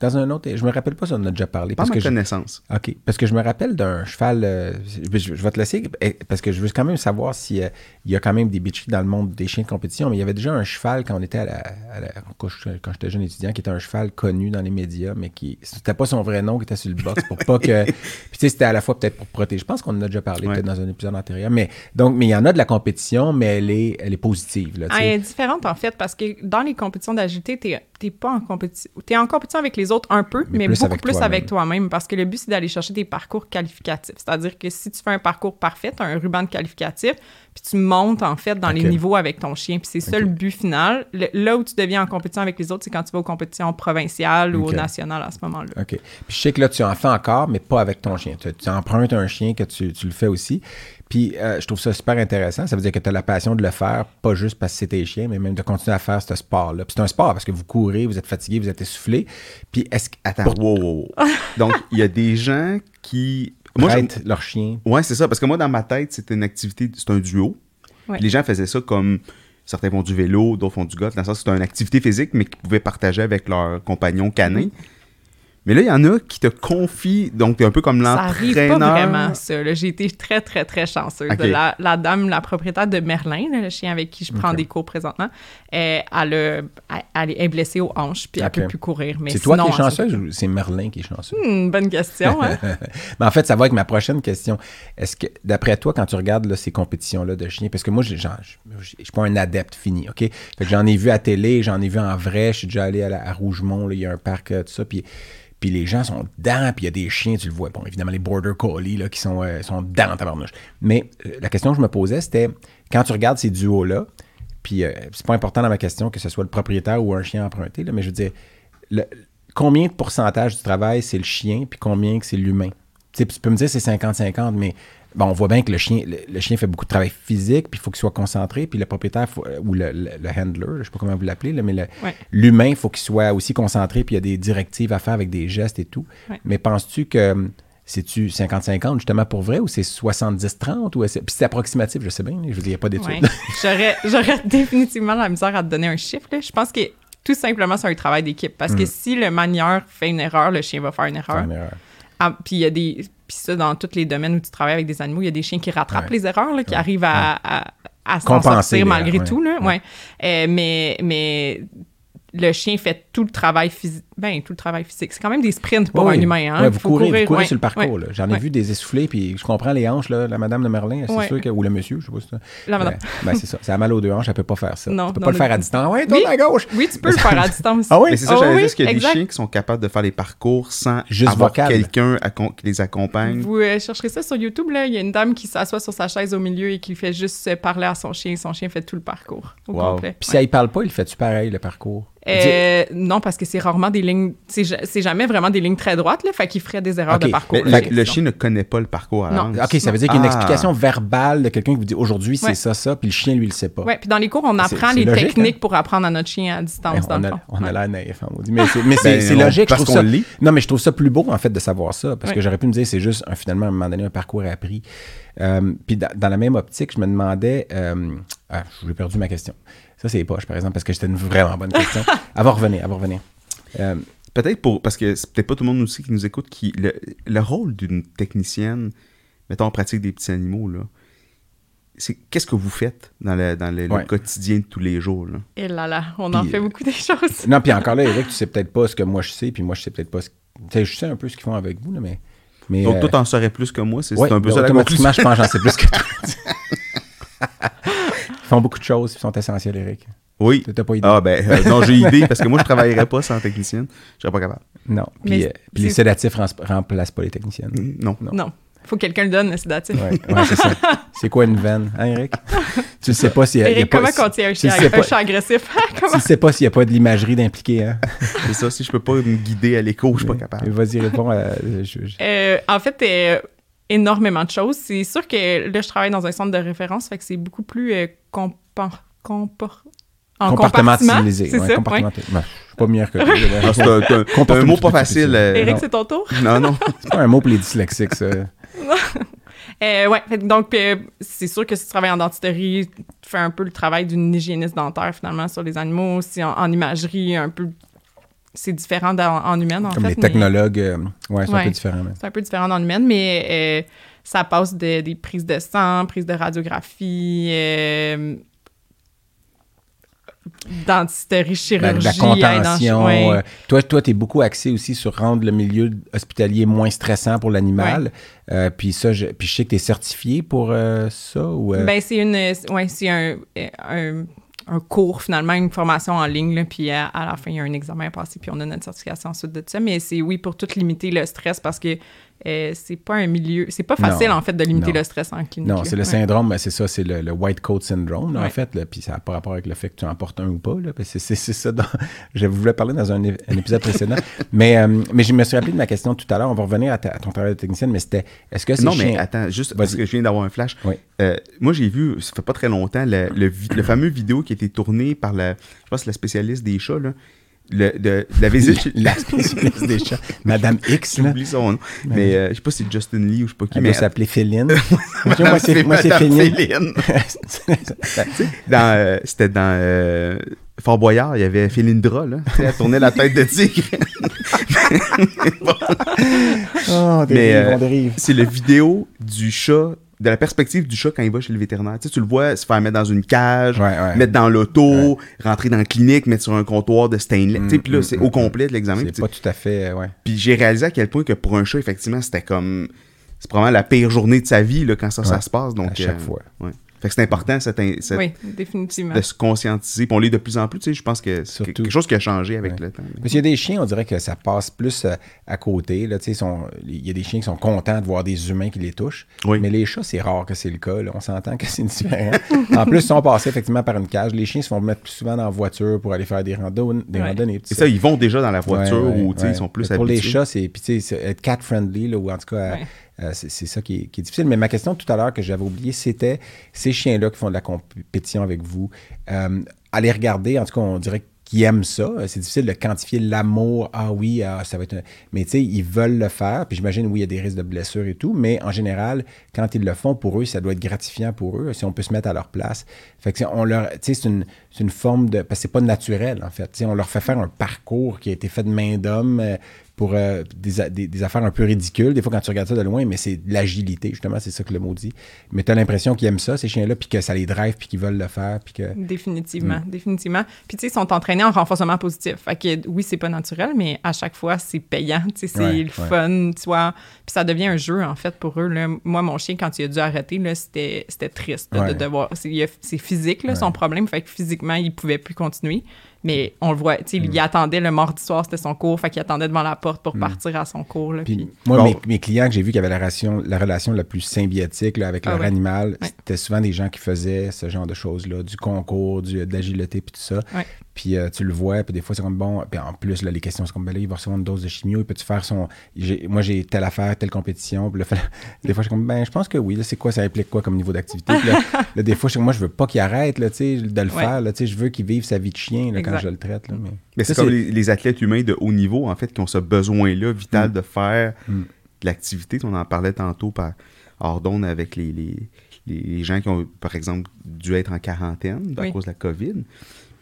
Dans un autre. Je me rappelle pas si on en a déjà parlé. Pas parce ma que je- connaissance. OK. Parce que je me rappelle d'un cheval. euh, je, je vais te laisser eh, parce que je veux quand même savoir s'il y a quand même des bitcheries dans le monde des chiens de compétition. Mais il y avait déjà un cheval quand on était à la. à la- quand je- j'étais jeune étudiant, qui était un cheval connu dans les médias, mais qui. C'était pas son vrai nom qui était sur le box pour pas que. [laughs] Puis tu sais, c'était à la fois peut-être pour protéger. Je pense qu'on en a déjà parlé Ouais. peut-être dans un épisode antérieur. Mais donc, mais il y en a de la compétition, mais elle est, elle est positive. Là, Ah, elle est différente en fait parce que dans les compétitions d'agilité, t'es t'es pas en compétition. T'es en compétition avec les autres un peu, Mais mais, plus beaucoup avec plus avec toi-même parce que le but c'est d'aller chercher des parcours qualificatifs. C'est-à-dire que si tu fais un parcours parfait, t'as un ruban de qualificatif, puis tu montes en fait dans les niveaux avec ton chien, puis c'est ça Ok. le but final. Le- là où tu deviens en compétition avec les autres, c'est quand tu vas aux compétitions provinciales ou Ok. aux nationales à ce moment-là. OK. Puis je sais que là, tu en fais encore, mais pas avec ton chien. Tu, tu empruntes un chien que tu, tu le fais aussi. Puis euh, je trouve ça super intéressant. Ça veut dire que tu as la passion de le faire, pas juste parce que c'est tes chiens, mais même de continuer à faire ce sport-là. Puis c'est un sport parce que vous courez, vous êtes fatigué, vous êtes essoufflé. Puis est-ce que. Attends, wow, wow, wow. [laughs] Donc, il y a des gens qui. Moi, je- leur chien. Ouais, c'est ça. Parce que moi, dans ma tête, c'était une activité, c'est un duo. Ouais. Les gens faisaient ça comme certains font du vélo, d'autres font du golf. Dans le sens, c'était une activité physique, mais qu'ils pouvaient partager avec leurs compagnons canins. Mais là, il y en a qui te confient, donc t'es un peu comme Ça arrive pas l'entraîneur. vraiment, ça. J'ai été très, très, très chanceuse. La, la dame, la propriétaire de Merlin, là, le chien avec qui je prends des cours présentement, euh, elle, est blessée aux hanches, puis Ok. elle peut plus courir. Mais C'est toi qui es chanceuse ou c'est Merlin qui est chanceux? Hmm, bonne question, hein? Mais [laughs] en fait, ça va avec ma prochaine question. Est-ce que, d'après toi, quand tu regardes là, ces compétitions-là de chiens, parce que moi, je ne suis pas un adepte fini, OK? Fait que j'en ai vu à télé, j'en ai vu en vrai, je suis déjà allé à, la- à Rougemont, là, il y a un parc, euh, tout ça, puis, puis les gens sont dedans, puis il y a des chiens, tu le vois, bon, évidemment, les Border Collie, là, qui sont, euh, sont dedans, tabarnouche. Mais euh, la question que je me posais, c'était, quand tu regardes ces duos-là, puis euh, c'est pas important dans ma question que ce soit le propriétaire ou un chien emprunté, là, mais je veux dire, le- combien de pourcentage du travail c'est le chien, puis combien que c'est l'humain? Tu sais, puis tu peux me dire c'est 50-50, mais bon, on voit bien que le chien, le, le chien fait beaucoup de travail physique, puis il faut qu'il soit concentré, puis le propriétaire, faut- euh, ou le, le- le handler, je sais pas comment vous l'appelez, là, mais Ouais. l'humain, il faut qu'il soit aussi concentré, puis il y a des directives à faire avec des gestes et tout. Ouais. Mais penses-tu que hum, c'est-tu 50-50 justement pour vrai, ou c'est 70-30? Ou est-ce- puis c'est approximatif, je sais bien, je veux dire, il n'y a pas d'études. Ouais. J'aurais, j'aurais [laughs] définitivement la misère à te donner un chiffre. là. Je pense que tout simplement, c'est un travail d'équipe. Parce que si le manieur fait une erreur, le chien va faire une erreur. Une erreur. Ah, puis il y a des. Puis ça, dans tous les domaines où tu travailles avec des animaux, il y a des chiens qui rattrapent Ouais. les erreurs, là, qui arrivent à, à, à s'en sortir malgré tout. Là. Euh, mais, mais le chien fait tout le travail physique. Ben, tout le travail physique. C'est quand même des sprints pour Oui, un humain. Hein? Ouais, vous Faut courez, vous courir, courez ouais, sur le parcours. J'en ai Ouais. vu des essoufflés, puis je comprends les hanches, là, la madame de Merlin, c'est Ouais. sûr que, ou le monsieur, je sais pas si c'est La madame. Ben, ben, c'est ça. Ça a mal aux deux hanches, elle peut pas faire ça. Non, tu peux non, pas le faire à distance. Ouais, tourne Oui. à gauche. Oui, tu peux le faire à distance. Ah oui? Mais c'est ça, Ah dire, est-ce qu'il y a des chiens qui sont capables de faire les parcours sans Juste avoir quelqu'un qui les accompagne? Vous euh, chercherez ça sur YouTube, là. Il y a une dame qui s'assoit sur sa chaise au milieu et qui fait juste euh, parler à son chien. Son chien fait tout le parcours au Wow. complet. Puis si elle parle pas, il fait-tu pareil, le parcours? Euh, non, parce que c'est rarement des lignes. C'est ja- c'est jamais vraiment des lignes très droites, là. Fait qu'il ferait des erreurs de parcours. Mais là, le, le chien ne connaît pas le parcours à Non. l'avance. OK, ça veut dire qu'il y a une Ah. explication verbale de quelqu'un qui vous dit aujourd'hui, c'est Ouais. ça, ça, puis le chien, lui, il le sait pas. Ouais, puis dans les cours, on apprend les logique, techniques hein? pour apprendre à notre chien à distance, dans on le a, fond. on a Ouais. l'air naïf, hein. Mais c'est Ben, logique. parce je trouve qu'on ça, le lit. Non, mais je trouve ça plus beau, en fait, de savoir ça, parce que j'aurais pu me dire, c'est juste, un, finalement, à un moment donné, un parcours appris. Euh, puis dans, dans la même optique, je me demandais... euh, ah, j'ai perdu ma question. Ça, c'est poche, par exemple, parce que c'était une vraiment bonne question. [laughs] Va revenir, elle va revenir. Euh, Peut-être pour. Parce que c'est peut-être pas tout le monde aussi qui nous écoute. Qui, le, le rôle d'une technicienne, mettons en pratique des petits animaux, là, c'est qu'est-ce que vous faites dans le, dans le, quotidien de tous les jours? Là? Et là là, on en fait euh, beaucoup des choses. non, puis encore là, Eric, tu sais peut-être pas ce que moi je sais, puis moi, je sais peut-être pas ce... Tu sais, je sais un peu ce qu'ils font avec vous, là, mais... mais Donc, euh, toi, t'en saurais plus que moi. C'est c'est ouais, un peu ça la conclusion. automatiquement, je pense que j'en sais plus que toi. [laughs] Ils font beaucoup de choses, ils sont essentiels, Eric. Oui. T'as pas idée. Ah, ben, euh, non, j'ai idée, parce que moi, je [laughs] travaillerais pas sans technicienne. Je serais pas capable. Non. Puis, euh, puis les sédatifs rem- remplacent pas les techniciennes. Mm, Non. Non. Non. Faut que quelqu'un le donne, le sédatif. Ouais, ouais, c'est ça. [laughs] C'est quoi une veine, hein, Eric? tu ne sais pas s'il y a, il y a Eric, pas... comment si- qu'on tient un tu chien, sais un pas- chat agressif? [laughs] Tu Comment- ne sais pas s'il n'y a pas de l'imagerie d'impliquer, hein? C'est ça. Si je peux pas me guider à l'écho, je suis pas capable. Vas-y, réponds. à- je- je- Euh, en fait, euh, énormément de choses. C'est sûr que là, je travaille dans un centre de référence, fait que c'est beaucoup plus euh, compor- en compartiment, Comportementalisé. C'est ouais, ça, ouais. comportemental- Ben, je suis pas meilleur que toi. [laughs] Ah, c'est un, mot pas facile. euh, Eric, c'est ton tour? [laughs] non, non. C'est pas un mot pour les dyslexiques, ça. [laughs] Euh, ouais, fait donc euh, c'est sûr que si tu travailles en dentisterie, tu fais un peu le travail d'une hygiéniste dentaire finalement sur les animaux. Si en, en imagerie, un peu, c'est différent en humaine en Comme fait. les mais technologues, euh, ouais, c'est un peu différent. mais- C'est un peu différent dans l'humaine, mais euh, ça passe de- des prises de sang, prises de radiographie, euh, dentisterie, La, chirurgie. la contention. en- ouais. euh, toi, toi tu es beaucoup axé aussi sur rendre le milieu hospitalier moins stressant pour l'animal. Euh, puis ça, je, puis je sais que tu es certifié pour euh, ça. Ou, Ben, c'est une, ouais, c'est un, un, un cours finalement, une formation en ligne, là, puis à, à la fin, il y a un examen à passer, puis on a notre certification ensuite de ça. Mais c'est oui pour tout limiter le stress parce que euh, c'est pas un milieu, c'est pas facile Non. en fait de limiter Non. le stress en clinique. non, c'est le Ouais. syndrome, ben, c'est ça, c'est le, le white coat syndrome, là, en Ouais. fait. là, puis ça n'a pas rapport avec le fait que tu en portes un ou pas. Que c'est, c'est ça. Dans, [laughs] je voulais parler dans un, épisode précédent. [laughs] mais, euh, mais je me suis rappelé de ma question tout à l'heure. On va revenir à, ta- à ton travail de technicienne, mais c'était est-ce que c'est Non, mais attends, juste Vas-y. parce que je viens d'avoir un flash. Oui. Euh, moi, j'ai vu, ça fait pas très longtemps, le, le, le fameux vidéo qui a été tourné par la, je pense, la spécialiste des chats, là. Le, de, la visite [laughs] la spécialiste des chats, Madame X, là. J'oublie son nom. Mais euh, je sais pas si c'est Justin Lee ou je sais pas qui. Elle mais doit s'appeler Féline. [laughs] [laughs] moi, c'est, moi, c'est Féline. Dans, euh, C'était dans euh, Fort Boyard, il y avait Félindra, là. Elle tournait la tête de tigre. Oh, Mais, euh, on dérive. c'est le vidéo du chat, de la perspective du chat quand il va chez le vétérinaire. Tu, sais, tu le vois se faire mettre dans une cage, Ouais, ouais. mettre dans l'auto, rentrer dans la clinique, mettre sur un comptoir de stainless. Tu sais, Puis là, mm, c'est mm, au complet de l'examen. C'est pas tout à fait, euh, ouais. Puis j'ai réalisé à quel point que pour un chat, effectivement, c'était comme. C'est probablement la pire journée de sa vie là, quand ça, se passe. Donc, à chaque euh, fois. Fait que c'est important cette, cette- Oui, définitivement. de se conscientiser. Puis on l'est de plus en plus. Tu sais, je pense que c'est Surtout. quelque chose qui a changé avec Ouais. le temps. Parce qu'il y a des chiens, on dirait que ça passe plus euh, à côté. Là, tu sais, sont- il y a des chiens qui sont contents de voir des humains qui les touchent. Oui. Mais les chats, c'est rare que c'est le cas. là. On s'entend que c'est [laughs] différent. en plus, ils sont passés effectivement par une cage. Les chiens se font mettre plus souvent dans la voiture pour aller faire des, rando- des Ouais. randonnées. Et ça, ils vont déjà dans la voiture ou tu sais, ouais. ils sont plus Mais Pour les habitués. chats, c'est puis tu sais, c'est être cat friendly là, ou en tout cas, Ouais. Euh, c'est ça qui est, difficile. Mais ma question tout à l'heure que j'avais oublié, c'était ces chiens-là qui font de la compétition avec vous. Euh, les regarder, en tout cas, on dirait qu'ils aiment ça. C'est difficile de quantifier l'amour. Ah oui, ah, ça va être. un- Mais tu sais, ils veulent le faire. Puis j'imagine, oui, il y a des risques de blessures et tout. Mais en général, quand ils le font pour eux, ça doit être gratifiant pour eux si on peut se mettre à leur place. Fait que on leur, tu sais, c'est une, forme de, parce que c'est pas naturel en fait. Tu sais, on leur fait faire un parcours qui a été fait de main d'homme. Pour euh, des, a- des- des affaires un peu ridicules, des fois quand tu regardes ça de loin, mais c'est de l'agilité, justement, c'est ça que le mot dit. Mais tu as l'impression qu'ils aiment ça, ces chiens-là, puis que ça les drive, puis qu'ils veulent le faire, puis que... Définitivement, Mm. définitivement. Puis tu sais, ils sont entraînés en renforcement positif. Fait que oui, c'est pas naturel, mais à chaque fois, c'est payant. Tu sais, c'est Ouais, le ouais. fun, tu vois. Puis ça devient un jeu, en fait, pour eux. Là. Moi, mon chien, quand il a dû arrêter, là, c'était, c'était triste là, Ouais. de devoir... C'est, physique, là, son problème. Fait que physiquement, il pouvait plus continuer. Mais on le voit, tu sais, Mm. il attendait le mardi soir, c'était son cours. Fait qu'il attendait devant la porte pour partir à son cours. Là, Puis puis- moi, Bon. mes, mes clients que j'ai vus qui avaient la relation, la relation la plus symbiotique là, avec Ah leur ouais. animal, Ouais. c'était souvent des gens qui faisaient ce genre de choses-là, du concours, du, de l'agilité, puis tout ça. Ouais. Puis euh, tu le vois, puis des fois, c'est comme bon. Puis en plus, là, les questions, c'est comme ben là, il va recevoir une dose de chimio, il peut-tu faire son. moi, j'ai telle affaire, telle compétition. Puis là, [laughs] fait- des fois, je suis comme ben, je pense que oui. Là, c'est quoi, ça implique quoi comme niveau d'activité? Puis là, [laughs] là, des fois, je suis comme, moi, je veux pas qu'il arrête, là, tu sais, de le Ouais. faire. Là, tu sais, je veux qu'il vive sa vie de chien là, quand Exact. je le traite. Là, mais Mais c'est comme les, les athlètes humains de haut niveau, en fait, qui ont ce besoin-là vital de faire Mm. de l'activité. On en parlait tantôt par hors d'onde avec les, les, les- les gens qui ont, par exemple, dû être en quarantaine à Oui. cause de la COVID,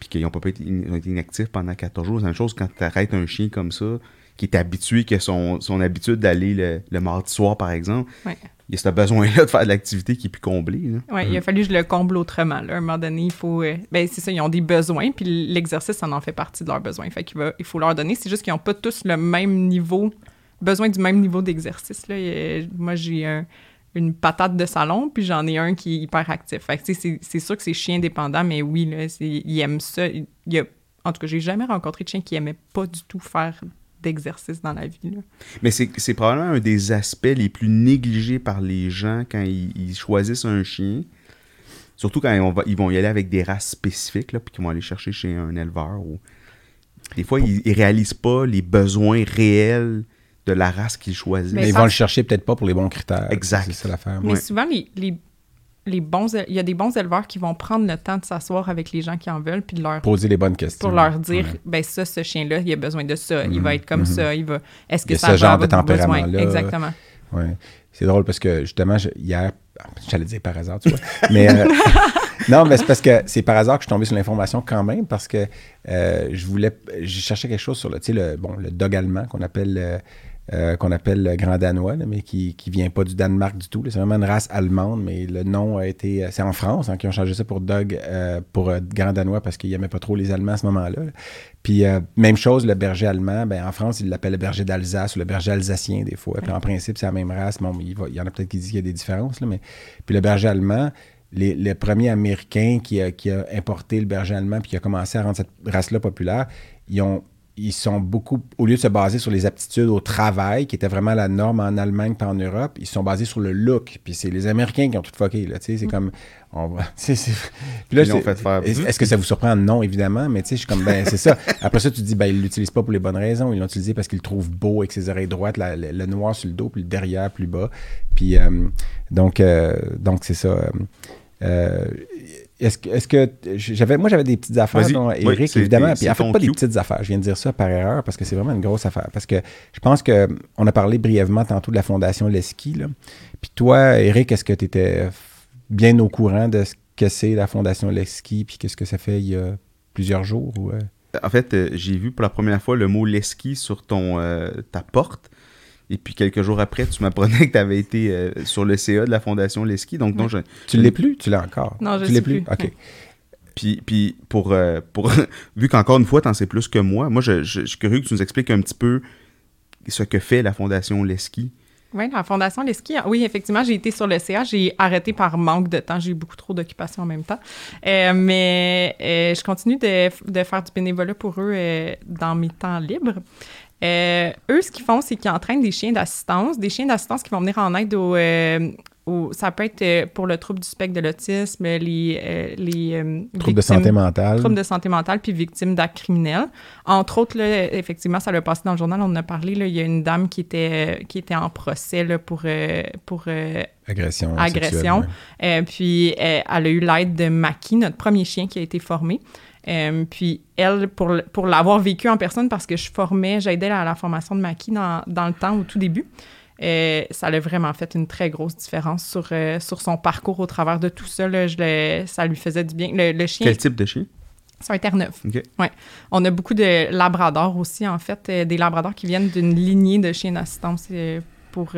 puis qui n'ont pas été, in- ont été inactifs pendant 14 jours. C'est la même chose quand tu arrêtes un chien comme ça, qui est habitué, qui a son, son habitude d'aller le, le mardi soir, par exemple. Ouais. Il y a ce besoin-là de faire de l'activité qui est plus comblé. Ouais, il a fallu que je le comble autrement. Là. À un moment donné, il faut. euh, ben, c'est ça, ils ont des besoins, puis l'exercice, ça en fait partie de leurs besoins. Fait qu'il va, il faut leur donner. C'est juste qu'ils n'ont pas tous le même niveau, besoin du même niveau d'exercice. Euh, moi, j'ai un- une patate de salon, puis j'en ai un qui est hyper actif. Fait que, c'est, sûr que c'est chien dépendant, mais oui, là, il aime ça. Il y a, en tout cas, j'ai jamais rencontré de chien qui aimait pas du tout faire d'exercice dans la vie. Là. Mais c'est probablement un des aspects les plus négligés par les gens quand ils, choisissent un chien. Surtout quand ils vont y aller avec des races spécifiques, là, puis qu'ils vont aller chercher chez un éleveur. Ou... Des fois, ils, ils réalisent pas les besoins réels de la race qu'ils choisissent. Mais Mais ils vont le chercher peut-être pas pour les bons critères. Exact. C'est l'affaire. Mais souvent, les, les, les bons, il y a des bons éleveurs qui vont prendre le temps de s'asseoir avec les gens qui en veulent, puis de leur Poser les bonnes questions. pour leur dire, Ouais. ben ça, ce chien-là, il a besoin de ça, il Mhm, va être comme mhm. ça, il va... Est-ce que Il y a ça ce va genre de tempérament-là. Exactement. Ouais. C'est drôle parce que justement, je- hier, j'allais dire par hasard, tu vois. mais euh, [laughs] non, mais c'est parce que c'est par hasard que je suis tombé sur l'information quand même parce que euh, je voulais, je cherchais quelque chose sur le, tu sais, le, bon, le dog allemand qu'on appelle, euh, euh, qu'on appelle le grand danois, là, mais qui, qui vient pas du Danemark du tout. C'est vraiment une race allemande, mais le nom a été, c'est en France hein, qui ont changé ça pour dog, euh, pour euh, grand danois parce qu'ils n'aimaient pas trop les Allemands à ce moment-là. là. Puis euh, même chose, le berger allemand, ben, en France, ils l'appellent le berger d'Alsace ou le berger alsacien des fois. Puis en principe, c'est la même race. Bon, il, va- il y en a peut-être qui disent qu'il y a des différences, là, mais puis le berger allemand, les, le premier Américain qui a, qui a importé le berger allemand puis qui a commencé à rendre cette race-là populaire, ils ont ils sont beaucoup, au lieu de se baser sur les aptitudes au travail, qui était vraiment la norme en Allemagne et en Europe, ils se sont basés sur le look. Puis c'est les Américains qui ont tout fucké, là, tu sais, c'est comme... On va, [laughs] c'est- c'est- Puis là, Ils l'ont c'est- fait faire. Est-ce que ça vous surprend? Non, évidemment, mais tu sais, je suis comme, ben, c'est ça. [laughs] Après ça, tu te dis, ben, ils l'utilisent pas pour les bonnes raisons. Ils l'ont utilisé parce qu'ils le trouvent beau avec ses oreilles droites, la- le, le noir sur le dos, puis le derrière plus bas. Puis, euh, donc, euh, donc c'est ça. euh, euh, est-ce que, est-ce que j'avais, moi j'avais des petites affaires, dont Eric, évidemment. Puis en fait, pas des petites affaires. Je viens de dire ça par erreur parce que c'est vraiment une grosse affaire. Parce que je pense que on a parlé brièvement tantôt de la Fondation Leski. Là. Puis toi, Eric, est-ce que tu étais bien au courant de ce que c'est la Fondation Leski, puis qu'est-ce que ça fait il y a plusieurs jours? Ou, euh? En fait, euh, j'ai vu pour la première fois le mot Leski sur ton, euh, ta porte. Et puis quelques jours après, tu m'apprenais [laughs] que tu avais été euh, sur le CA de la Fondation Leski. Donc, non, je- Tu l'es plus? Tu l'as encore? Non, je tu l'es sais plus? plus. OK. Ouais. Puis, puis pour, euh, pour [laughs] vu qu'encore une fois, tu en sais plus que moi, moi, je, je- je suis curieux que tu nous expliques un petit peu ce que fait la Fondation Leski. Oui, la Fondation Leski, oui, effectivement, j'ai été sur le CA. J'ai arrêté par manque de temps. J'ai eu beaucoup trop d'occupations en même temps. Euh, mais euh, je continue de, de faire du bénévolat pour eux euh, dans mes temps libres. Euh, eux, ce qu'ils font, c'est qu'ils entraînent des chiens d'assistance, des chiens d'assistance qui vont venir en aide aux, euh, aux- ça peut être euh, pour le trouble du spectre de l'autisme, les, euh, les euh, Trouble de santé mentale. troubles de santé mentale puis victimes d'actes criminels. Entre autres, là, effectivement, ça l'a passé dans le journal, on en a parlé, là, il y a une dame qui était, qui était en procès là, pour, pour Agression. agression. sexuelle, ouais. puis elle a eu l'aide de Maki, notre premier chien qui a été formé. Euh, puis elle, pour, pour l'avoir vécu en personne, parce que je formais, j'aidais à la formation de Maki dans, dans le temps, au tout début, euh, ça a vraiment fait une très grosse différence sur, euh, sur son parcours au travers de tout ça. là. Je le- ça lui faisait du bien. Le, le chien, Quel type de chien? C'est un Terre-Neuve. OK. Ouais. On a beaucoup de labradors aussi, en fait, des labradors qui viennent d'une lignée de chiens d'assistance pour,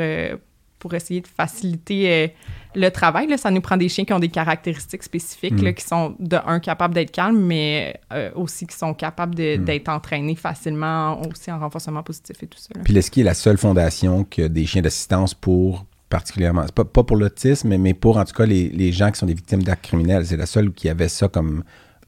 pour essayer de faciliter le travail. Là. Ça nous prend des chiens qui ont des caractéristiques spécifiques, Mm. là, qui sont, de un, capables d'être calmes, mais euh, aussi qui sont capables de- Mm. d'être entraînés facilement, aussi en renforcement positif et tout ça. là. Puis l'ESKI est la seule fondation qui a des chiens d'assistance pour particulièrement, c'est pas, pas pour l'autisme, mais, mais pour en tout cas les, les gens qui sont des victimes d'actes criminels. C'est la seule qui avait ça comme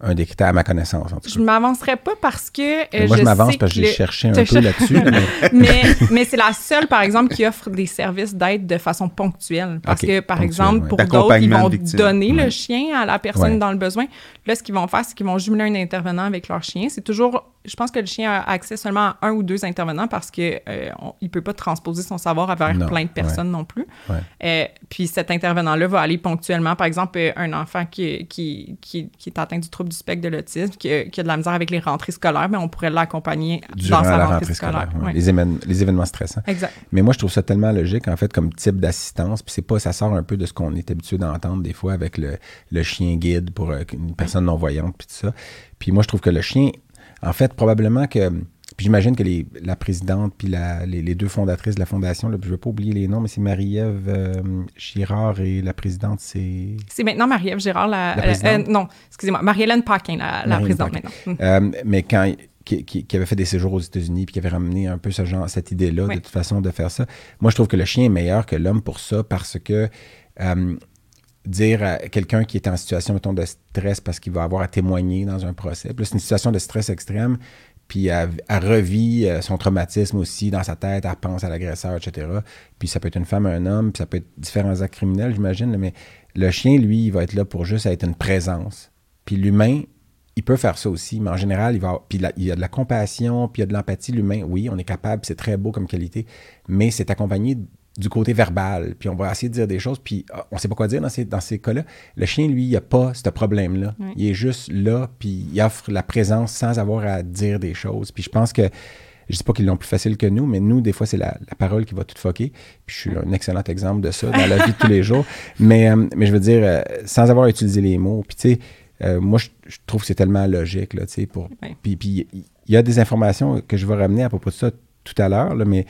un des critères à ma connaissance. En tout Je cas. m'avancerai pas parce que. euh, moi, je, m'avance parce que j'ai le- cherché un peu là-dessus. mais- [laughs] mais, mais c'est la seule, par exemple, qui offre des services d'aide de façon ponctuelle. Parce que, par exemple, pour d'autres, ils vont donner le chien à la personne dans le besoin. Là, ce qu'ils vont faire, c'est qu'ils vont jumeler un intervenant avec leur chien. C'est toujours... Je pense que le chien a accès seulement à un ou deux intervenants parce qu'il ne peut pas transposer son savoir vers Non, plein de personnes non plus. Ouais. Euh, puis cet intervenant-là va aller ponctuellement, par exemple, euh, un enfant qui, qui, qui, qui est atteint du trouble du spectre de l'autisme, qui, a- de la misère avec les rentrées scolaires, mais on pourrait l'accompagner durant dans sa la rentrée, rentrée scolaire. Ouais. Les, événements, les événements stressants. Exact. Mais moi, je trouve ça tellement logique, en fait, comme type d'assistance. Puis c'est pas, ça sort un peu de ce qu'on est habitué d'entendre des fois avec le, le chien guide pour euh, une personne non-voyante, puis tout ça. Puis moi, je trouve que le chien, en fait, probablement que. Puis j'imagine que les, la présidente puis la- les, les deux fondatrices de la fondation, là, je ne vais pas oublier les noms, mais c'est Marie-Ève euh, Girard et la présidente, c'est. C'est maintenant Marie-Ève Girard, la, La euh, présidente? euh, non, excusez-moi, Marie-Hélène Paquin, la, présidente Paquin. maintenant. Mm. Euh, mais quand qui, qui- qui avait fait des séjours aux États-Unis puis qui avait ramené un peu ce genre, cette idée-là Oui. de toute façon de faire ça. Moi, je trouve que le chien est meilleur que l'homme pour ça parce que dire à quelqu'un qui est en situation mettons, de stress parce qu'il va avoir à témoigner dans un procès, puis c'est une situation de stress extrême, puis elle, elle revit euh, son traumatisme aussi dans sa tête, elle repense à l'agresseur, etc. Puis ça peut être une femme, un homme, puis ça peut être différents actes criminels, j'imagine, mais le chien, lui, il va être là pour juste être une présence. Puis l'humain, il peut faire ça aussi, mais en général, il va puis il y a de la compassion, puis il y a de l'empathie. L'humain, oui, on est capable, c'est très beau comme qualité, mais c'est accompagné du côté verbal. Puis on va essayer de dire des choses, puis ah, on sait pas quoi dire dans ces, dans ces cas-là. Le chien, lui, il a pas ce problème-là. Oui. Il est juste là, puis il offre la présence sans avoir à dire des choses. Puis je pense que, je dis pas qu'ils l'ont plus facile que nous, mais nous, des fois, c'est la, la parole qui va tout foquer. Puis je suis un excellent exemple de ça dans la [laughs] vie de tous les jours. Mais, euh, mais je veux dire, euh, sans avoir utilisé les mots. Puis tu sais, euh, moi, je, je trouve que c'est tellement logique, là, tu sais, pour... Oui. Puis puis il y a des informations que je vais ramener à propos de ça tout à l'heure, là, mais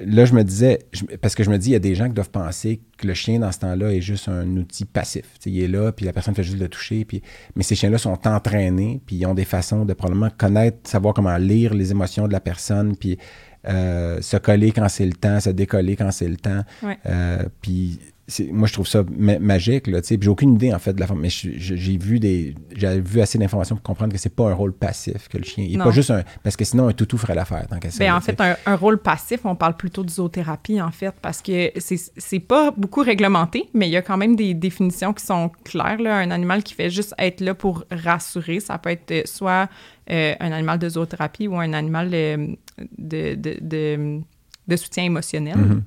là, je me disais, je- parce que je me dis, il y a des gens qui doivent penser que le chien, dans ce temps-là, est juste un outil passif. Il est là, puis la personne fait juste le toucher. Puis... Mais ces chiens-là sont entraînés, puis ils ont des façons de probablement connaître, savoir comment lire les émotions de la personne, puis euh, se coller quand c'est le temps, se décoller quand c'est le temps. Ouais. Euh, puis moi, je trouve ça ma- magique, là, tu sais. Puis j'ai aucune idée, en fait, de la forme. Mais j'ai vu des... J'ai vu assez d'informations pour comprendre que c'est pas un rôle passif que le chien. Il est pas juste un... Parce que sinon, un toutou ferait l'affaire, tant qu'à ça. Ben, en fait, un, un rôle passif, on parle plutôt de zoothérapie, en fait, parce que c'est c'est pas beaucoup réglementé, mais il y a quand même des définitions qui sont claires. Là. Un animal qui fait juste être là pour rassurer, ça peut être euh, soit euh, un animal de zoothérapie ou un animal euh, de, de, de, de soutien émotionnel. Mhm.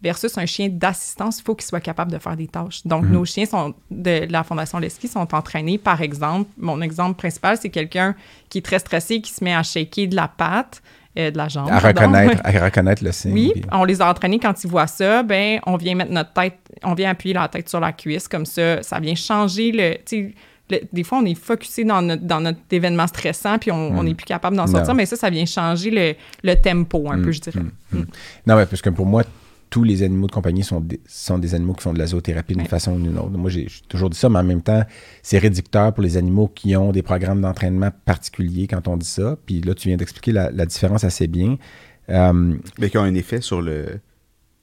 Versus un chien d'assistance, il faut qu'il soit capable de faire des tâches. Donc, Mhm. nos chiens sont de la Fondation Leski sont entraînés, par exemple, mon exemple principal, c'est quelqu'un qui est très stressé, qui se met à shaker de la patte, euh, de la jambe. à pardon. reconnaître, [laughs] à reconnaître le signe. Oui, puis- on les a entraînés quand ils voient ça, ben on vient mettre notre tête, on vient appuyer la tête sur la cuisse comme ça, ça vient changer le, tu sais, le- des fois on est focusé dans notre, dans notre événement stressant puis on on n'est plus capable d'en sortir. Non. mais ça, ça vient changer le, le tempo un peu, je dirais. Mm. Non, mais parce que pour moi, tous les animaux de compagnie sont des, sont des animaux qui font de la zoothérapie d'une Ouais. façon ou d'une autre. Moi, j'ai j'ai toujours dit ça, mais en même temps, c'est réducteur pour les animaux qui ont des programmes d'entraînement particuliers quand on dit ça. Puis là, tu viens d'expliquer la, la différence assez bien. Euh, Mais qui ont un effet sur le,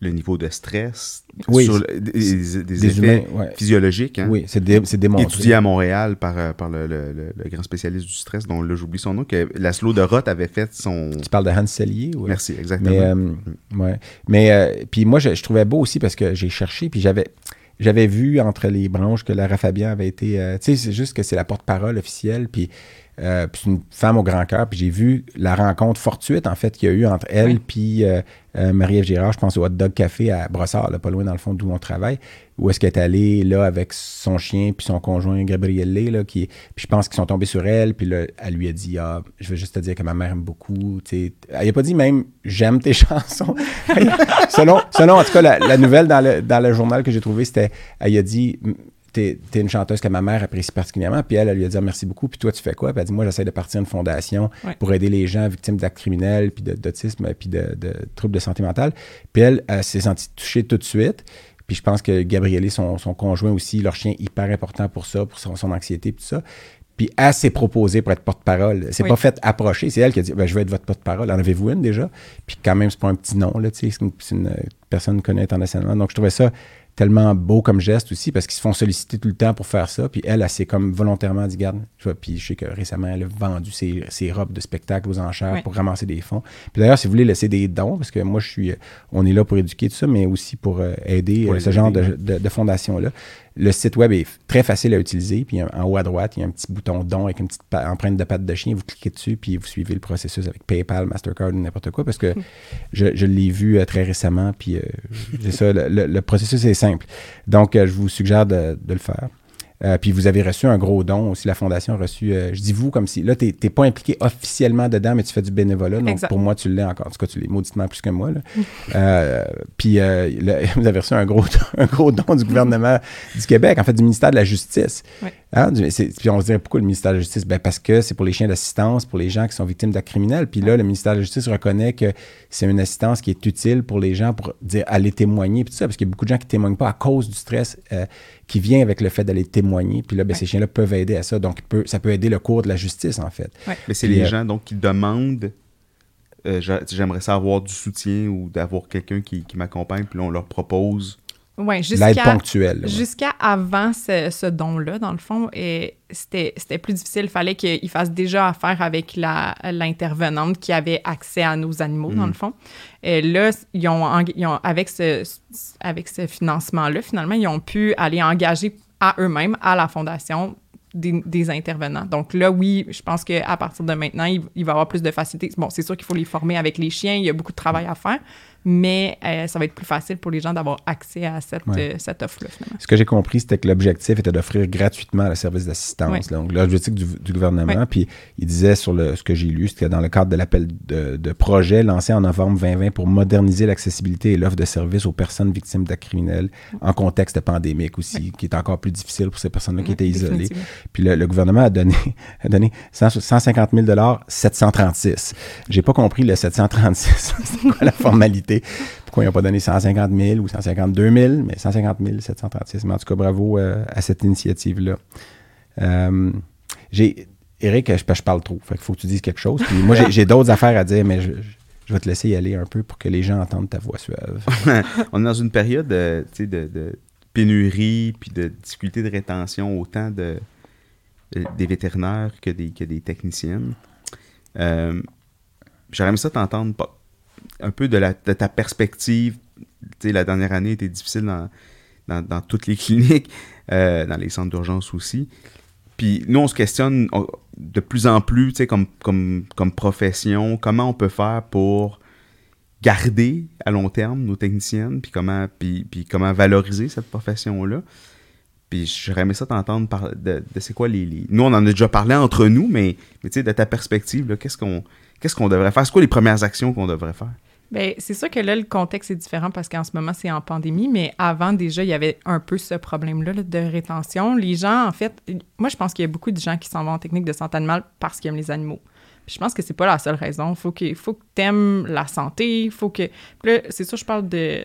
le niveau de stress, Oui, sur le- des, des- des des effets humains, ouais. physiologiques. hein. Oui, c'est dé- démontré. étudié à Montréal par, euh, par le, le- le- le grand spécialiste du stress, dont là j'oublie son nom, que Laszlo de Roth avait fait son... Tu parles de Hans Sellier? ou- Merci, exactement. Mais, euh, ouais. Mais euh, puis moi, je, je trouvais beau aussi parce que j'ai cherché, puis j'avais j'avais vu entre les branches que Lara Fabian avait été. euh, tu sais, c'est juste que c'est la porte-parole officielle, puis, euh, puis c'est une femme au grand cœur, puis j'ai vu la rencontre fortuite, en fait, qu'il y a eu entre elle Oui. puis euh, euh, Marie-Ève Girard, je pense au Hot Dog Café à Brossard, là, pas loin dans le fond d'où on travaille, où est-ce qu'elle est allée là avec son chien puis son conjoint Gabriel là, qui, puis je pense qu'ils sont tombés sur elle, puis là, elle lui a dit ah, je veux juste te dire que ma mère aime beaucoup, tu sais. Elle a pas dit même j'aime tes [laughs] chansons. selon, selon en tout cas la, la nouvelle dans le, dans le journal que j'ai trouvé, c'était elle a dit t'es es une chanteuse que ma mère apprécie particulièrement. Puis elle, elle lui a dit ah, merci beaucoup. Puis toi, tu fais quoi? Puis elle a dit moi, j'essaie de partir une fondation Ouais. pour aider les gens victimes d'actes criminels, puis de- d'autisme, puis de, de troubles de santé mentale. Puis elle, elle s'est sentie touchée tout de suite. Puis je pense que Gabrielli, son, son conjoint aussi, leur chien hyper important pour ça, pour son, son anxiété, puis tout ça. Puis elle s'est proposée pour être porte-parole. C'est Oui. pas fait approcher. C'est elle qui a dit ben, Je vais être votre porte-parole. En avez-vous une déjà? Puis quand même, c'est pas un petit nom. là, tu sais, C'est une, une, personne connue internationalement. Donc je trouvais ça tellement beau comme geste aussi parce qu'ils se font solliciter tout le temps pour faire ça. Puis elle, elle s'est comme volontairement dit Garde, je vois. Puis je sais que récemment, elle a vendu ses, ses robes de spectacle aux enchères Oui. pour ramasser des fonds. Puis d'ailleurs, si vous voulez laisser des dons, parce que moi, je suis, euh, on est là pour éduquer tout ça, mais aussi pour euh, aider Pour euh, ce genre aider. de, de, de fondation-là. Le site web est très facile à utiliser. Puis en haut à droite, il y a un petit bouton don avec une petite empreinte de patte de chien. Vous cliquez dessus, puis vous suivez le processus avec PayPal, Mastercard ou n'importe quoi. Parce que je, je l'ai vu euh, très récemment. Puis euh, c'est ça, le, le- le processus est simple. Donc, euh, je vous suggère de, de le faire. Euh, puis vous avez reçu un gros don aussi. La Fondation a reçu, euh, je dis vous comme si, là, tu n'es pas impliqué officiellement dedans, mais tu fais du bénévolat. Donc Exact. pour moi, tu l'es encore. En tout cas, tu l'es mauditement plus que moi. là. [laughs] Euh, puis le- [laughs] vous avez reçu un gros, [laughs] un gros don du gouvernement du Québec, en fait, du ministère de la Justice. Oui. Hein, du- puis on se dirait pourquoi le ministère de la Justice? Ben parce que c'est pour les chiens d'assistance, pour les gens qui sont victimes d'actes criminels. Puis là, le ministère de la Justice reconnaît que c'est une assistance qui est utile pour les gens pour dire aller témoigner, puis tout ça, parce qu'il y a beaucoup de gens qui témoignent pas à cause du stress qui vient avec le fait d'aller témoigner. Puis là, ben, ces chiens-là peuvent aider à ça. Donc, il peut- ça peut aider le cours de la justice, en fait. Mais c'est les euh, gens donc qui demandent euh, j'a- j'aimerais ça avoir du soutien ou d'avoir quelqu'un qui, qui m'accompagne, puis là, on leur propose. Ouais, L'aide ponctuelle. ouais. jusqu'à avant ce, ce don-là, dans le fond, et c'était c'était plus difficile. Il fallait qu'il fasse déjà affaire avec la- l'intervenante qui avait accès à nos animaux, dans le fond. Et là, ils ont, ils ont- avec ce, avec ce financement-là, finalement, ils ont pu aller engager à eux-mêmes, à la fondation, des, des intervenants. Donc là, oui, je pense qu'à partir de maintenant, il, il va y avoir plus de facilité. Bon, c'est sûr qu'il faut les former avec les chiens, il y a beaucoup de travail à faire, mais euh, ça va être plus facile pour les gens d'avoir accès à cette, Ouais. euh, cette offre-là. Ce que j'ai compris, c'était que l'objectif était d'offrir gratuitement le service d'assistance. Ouais. Donc, l'objectif du, du gouvernement. Ouais. Puis, il disait sur le, ce que j'ai lu, c'était dans le cadre de l'appel de, de projet lancé en novembre 2020 pour moderniser l'accessibilité et l'offre de services aux personnes victimes d'actes criminels en contexte pandémique aussi, qui est encore plus difficile pour ces personnes-là qui étaient isolées. Puis le, le gouvernement a donné, [laughs] a donné 100 150 000 736. J'ai pas compris le 736. [laughs] C'est quoi la formalité? Pourquoi ils n'ont pas donné 150 000 ou 152 000, mais 150 000 736. Mais en tout cas, bravo euh, à cette initiative-là. Euh, Eric, je, parle trop. Qu'il faut que tu dises quelque chose. Puis moi, j'ai, d'autres affaires à dire, mais je, vais te laisser y aller un peu pour que les gens entendent ta voix suave. [laughs] on est dans une période euh, de, pénurie puis de difficulté de rétention autant de, de- des vétérinaires que des, techniciennes. Euh, aimé ça t'entendre un peu de, ta perspective. La dernière année était difficile dans, toutes les [laughs] cliniques, euh, dans les centres d'urgence aussi. Puis nous, on se questionne on- de plus en plus, comme, profession, comment on peut faire pour garder à long terme nos techniciennes, puis comment, puis, comment valoriser cette profession-là. Puis j'aurais aimé ça t'entendre par, de, c'est quoi les, Nous, on en a déjà parlé entre nous, mais, de ta perspective, qu'est-ce qu'on qu'est-ce qu'on devrait faire? C'est quoi les premières actions qu'on devrait faire? Bien, c'est sûr que là, le contexte est différent parce qu'en ce moment, c'est en pandémie, mais avant, déjà, il y avait un peu ce problème-là là, de rétention. Les gens, en fait, moi, je pense qu'il y a beaucoup de gens qui s'en vont en technique de santé animale parce qu'ils aiment les animaux. Puis je pense que c'est pas la seule raison. Faut que, faut que t'aimes la santé, faut que... Puis là, c'est sûr, je parle de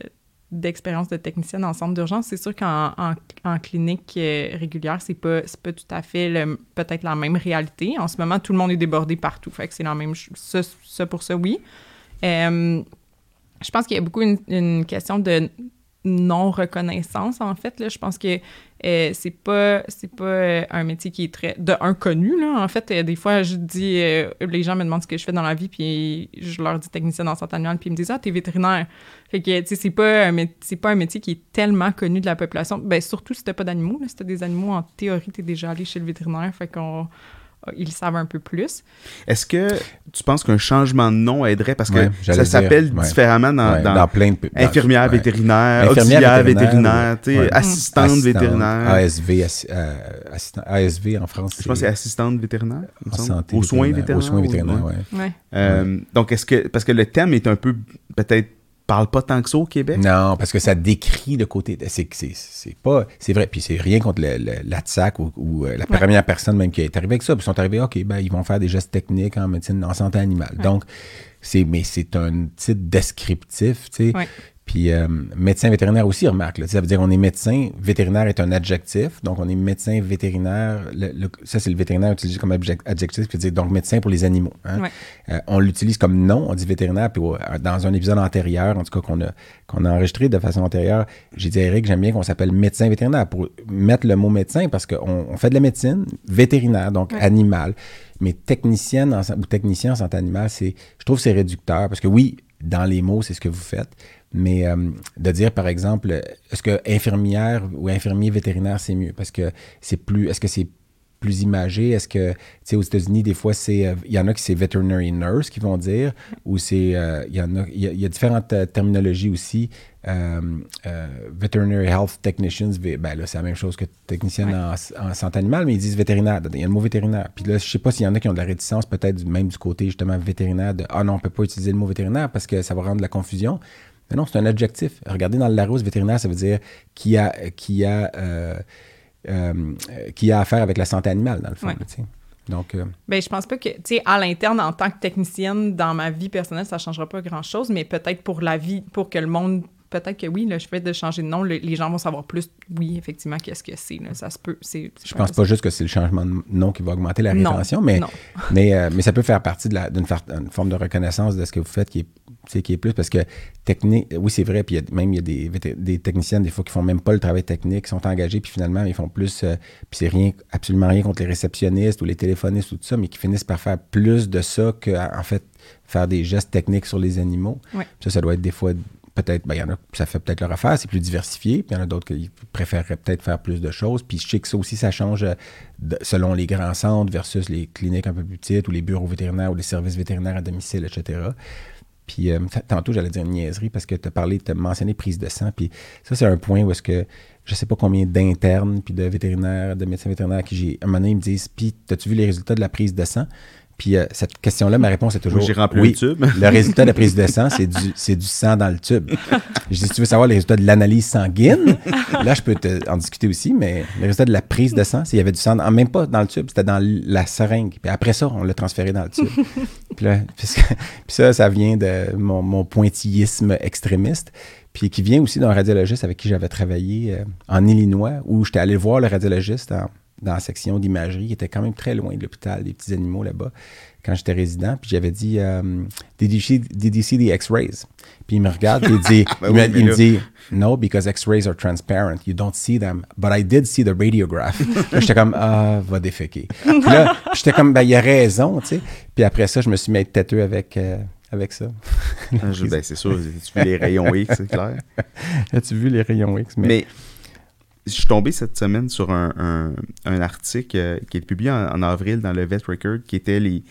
d'expérience de technicienne en centre d'urgence, c'est sûr qu'en en, en clinique euh, régulière, c'est pas, pas tout à fait peut-être la même réalité. En ce moment, tout le monde est débordé partout. Fait que c'est la même. Ça, ça pour ça, oui. Euh, je pense qu'il y a beaucoup une, une question de non-reconnaissance, en fait. Là. Je pense que euh, c'est pas c'est pas euh, un métier qui est très de un connu là. En fait euh, des fois je dis les gens me demandent ce que je fais dans la vie puis je leur dis technicienne en santé animale puis ils me disent ah t'es vétérinaire fait que tu sais c'est pas un c'est pas un métier qui est tellement connu de la population. Ben surtout si t'as pas d'animaux là. Si t'as des animaux en théorie t'es déjà allé chez le vétérinaire fait ils savent un peu plus Est-ce que tu penses qu'un changement de nom aiderait? Parce que Ouais, ça s'appelle ouais. différemment dans, Ouais, dans dans plein de... dans- infirmière ouais. vétérinaire, Infirmière auxiliaire vétérinaire, vétérinaire, tu sais, ouais. assistante Assistante, vétérinaire. ASV, assi- euh, assistant- ASV en France. Je pense que c'est assistante vétérinaire. en santé Aux soins vétérinaire. vétérinaires. Aux soins vétérinaires, ouais Euh, Donc, est-ce que. Parce que le thème est un peu peut-être parle pas tant que ça au Québec? Non, parce que ça décrit le côté. C'est c'est- c'est pas. C'est vrai. Puis c'est rien contre le, le- la TSAC ou, ou, euh, la Ouais. première personne même qui est arrivée avec ça. Puis ils sont arrivés, OK, ben, ils vont faire des gestes techniques en médecine, en santé animale. Donc, c'est, mais c'est un titre descriptif, tu sais. Ouais. Puis euh, médecin vétérinaire aussi, remarque. Là, ça veut dire on est médecin. Vétérinaire est un adjectif. Donc, on est médecin vétérinaire. Le- le- ça, c'est le vétérinaire utilisé comme adjectif. Qui veut dire donc médecin pour les animaux. hein. Ouais. Euh, on l'utilise comme nom, on dit vétérinaire. Puis euh, dans un épisode antérieur, en tout cas qu'on a, qu'on a enregistré de façon antérieure, j'ai dit à Eric, j'aime bien qu'on s'appelle médecin vétérinaire pour mettre le mot médecin parce qu'on on fait de la médecine vétérinaire, donc Ouais. animal. Mais technicienne en- ou technicien en santé animale, c'est, je trouve que c'est réducteur parce que oui, dans les mots, c'est ce que vous faites. Mais euh, de dire, par exemple, est-ce que infirmière ou infirmier vétérinaire, c'est mieux? Parce que c'est plus. Est-ce que c'est plus imagé? Est-ce que, tu sais, aux États-Unis, des fois, c'est. euh, Il y en a qui c'est veterinary nurse qui vont dire, ou c'est. euh, Il y en a. Il y a, il y a différentes terminologies aussi. Veterinary health technicians, ben là, c'est la même chose que technicienne en, en santé animale, mais ils disent vétérinaire. Il y a le mot vétérinaire. Puis là, je sais pas s'il y en a qui ont de la réticence, peut-être même du côté justement vétérinaire, de Ah non, on peut pas utiliser le mot vétérinaire parce que ça va rendre de la confusion. Mais non, c'est un adjectif. Regardez dans le Larousse, vétérinaire, ça veut dire qui a, qui a, euh, euh, qui a affaire avec la santé animale, dans le fond. Ouais. là. Donc, euh, Ben, je pense pas que, tu sais, à l'interne, en tant que technicienne, dans ma vie personnelle, ça changera pas grand-chose, mais peut-être pour la vie, pour que le monde, peut-être que oui, le fait de changer de nom, le- les gens vont savoir plus, oui, effectivement, qu'est-ce que c'est, ça se peut, c'est... je pense pas juste que c'est le changement de nom qui va augmenter la Non, rétention, mais, non. [laughs] mais, euh, mais ça peut faire partie de la- d'une forme de reconnaissance de ce que vous faites qui est, qui est plus parce que technique, oui, c'est vrai, puis il y a- même il y a des, des techniciennes, des fois, qui font même pas le travail technique, qui sont engagés, puis finalement, ils font plus, euh, puis c'est rien, absolument rien contre les réceptionnistes ou les téléphonistes ou tout ça, mais qui finissent par faire plus de ça que, en fait, faire des gestes techniques sur les animaux. Ouais. Ça, ça doit être des fois peut-être, ben, il y en a, ça fait peut-être leur affaire, c'est plus diversifié, puis il y en a d'autres qui préféreraient peut-être faire plus de choses. Puis je sais que ça aussi, ça change euh, selon les grands centres versus les cliniques un peu plus petites ou les bureaux vétérinaires ou les services vétérinaires à domicile, etc. Puis euh, tantôt, j'allais dire une niaiserie parce que tu as parlé, tu as mentionné prise de sang. Puis ça, c'est un point où est-ce que je sais pas combien d'internes puis de vétérinaires, de médecins vétérinaires à qui j'ai. Un moment donné, ils me disent Puis, as-tu vu les résultats de la prise de sang Puis euh, cette question-là, ma réponse est toujours. J'ai rempli oui. un tube. Le résultat de la prise de sang, c'est du, c'est du sang dans le tube. Je dis, si tu veux savoir les résultats de l'analyse sanguine, là, je peux te- en discuter aussi, mais le résultat de la prise de sang, c'est qu'il y avait du sang, dans- même pas dans le tube, c'était dans la seringue. Puis après ça, on l'a transféré dans le tube. puis, là, puisque- puis ça, ça vient de mon, mon pointillisme extrémiste, puis qui vient aussi d'un radiologiste avec qui j'avais travaillé euh, en Illinois, où j'étais allé voir le radiologiste en- dans la section d'imagerie, qui était quand même très loin de l'hôpital des petits animaux là-bas, quand j'étais résident. Puis j'avais dit, euh, did, you see, did you see the X-rays? Puis il me regarde, puis il dit, [laughs] Ben il, oui, me, il dit, no, because X-rays are transparent. You don't see them. But I did see the radiograph. Là, [laughs] j'étais comme, ah, va déféquer. Puis là, j'étais comme, ben, il a raison, tu sais. Puis après ça, je me suis mis à être têteux avec, euh, avec ça. Ah, ben, c'est sûr, tu fais les rayons X, c'est clair. [laughs] As-tu vu les rayons X? Mais je suis tombé cette semaine sur un, un- un article euh, qui est publié en, en avril dans le Vet Record qui était les.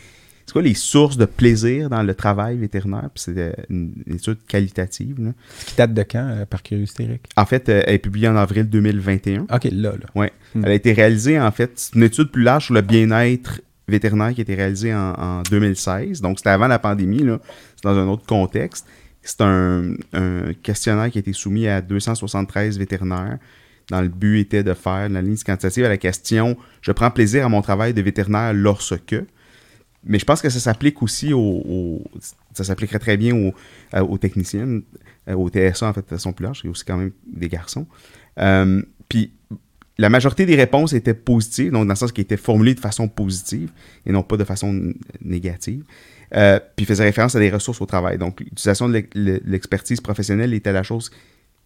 C'est quoi les sources de plaisir dans le travail vétérinaire? Puis c'était une, une étude qualitative. là. Ce qui date de quand, euh, par curiosité, Eric? En fait, euh, elle est publiée en avril 2021. OK, là, là. Ouais. Hmm. Elle a été réalisée, en fait, c'est une étude plus large sur le bien-être vétérinaire qui a été réalisée en, en 2016. Donc, c'était avant la pandémie, là. C'est dans un autre contexte. C'est un, un questionnaire qui a été soumis à 273 vétérinaires. Dans le but était de faire la ligne quantitative à la question Je prends plaisir à mon travail de vétérinaire lorsque. Mais je pense que ça s'applique aussi aux- ça s'appliquerait très bien aux, euh, aux techniciennes, euh, aux TSA en fait, de façon plus large. A aussi quand même des garçons. Euh, puis la majorité des réponses étaient positives, donc dans le sens qui étaient formulées de façon positive et non pas de façon négative. Puis faisait référence à des ressources au travail. Donc l'utilisation de l'ex- le- l'expertise professionnelle était la chose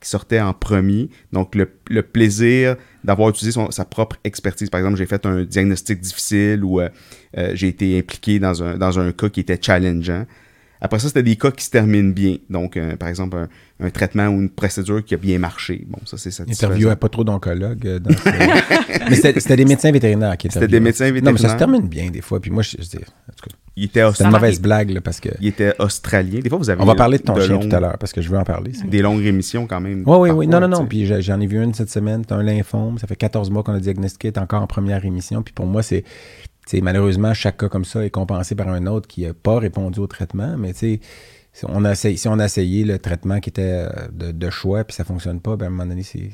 qui sortait en premier. Donc le, plaisir d'avoir utilisé sa propre expertise. Par exemple, j'ai fait un diagnostic difficile ou euh, euh, j'ai été impliqué dans un, dans un cas qui était challengeant. Après ça, c'était des cas qui se terminent bien. Donc, euh, par exemple, un, un traitement ou une procédure qui a bien marché. Bon, ça, c'est satisfaisant. Interviewait pas trop d'oncologues. euh, ce- [laughs] mais c'était c'était des médecins vétérinaires qui C'était interviewaient. des médecins Non, mais ça se vétérinaires. termine bien des fois. Puis moi, je, je dis, en tout cas, Il était, c'est une mauvaise blague là, parce que. il était australien. Des fois, vous avez On va parler de ton chien longues- tout à l'heure parce que je veux en parler. Des longues rémissions quand même. Oui, oui, oui. Non, non, non. Puis j'en ai vu une cette semaine. C'est un lymphome. Ça fait 14 mois qu'on a diagnostiqué. est encore en première émission. Puis pour moi, c'est. Tu sais, malheureusement, chaque cas comme ça est compensé par un autre qui n'a pas répondu au traitement. Mais tu on, a essayé, si on a essayé le traitement qui était euh, de, de choix, puis ça fonctionne pas, ben à un moment donné, c'est,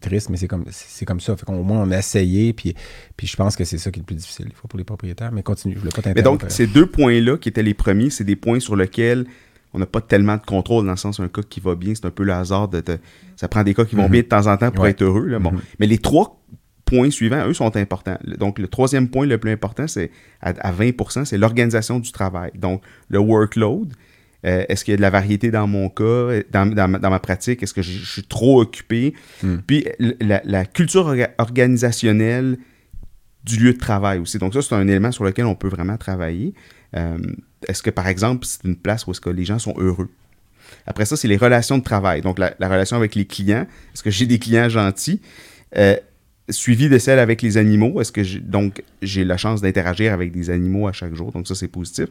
triste, mais c'est comme, c'est comme ça. Fait qu'au moins, on a essayé, puis, puis je pense que c'est ça qui est le plus difficile, des fois, pour les propriétaires. Mais continue, je voulais pas Mais donc, ces deux points-là qui étaient les premiers, c'est des points sur lesquels on n'a pas tellement de contrôle, dans le sens un cas qui va bien, c'est un peu le hasard de te- Ça prend des cas qui vont Mhm. bien de temps en temps pour Ouais. être heureux. là. Bon. Mhm. Mais les trois points suivants, eux, sont importants. Donc, le troisième point le plus important, c'est à, à 20 c'est l'organisation du travail. Donc, le workload. euh, Est-ce qu'il y a de la variété dans mon cas, dans, dans ma, dans ma pratique? Est-ce que je, je suis trop occupé? Hmm. Puis la, la culture orga- organisationnelle du lieu de travail aussi. Donc ça, c'est un élément sur lequel on peut vraiment travailler. Euh, est-ce que, par exemple, c'est une place où est-ce que les gens sont heureux? Après ça, c'est les relations de travail. Donc, la, la relation avec les clients. Est-ce que j'ai des clients gentils? Euh, suivi de celle avec les animaux. Est-ce que j'ai, donc j'ai la chance d'interagir avec des animaux à chaque jour? Donc ça, c'est positif.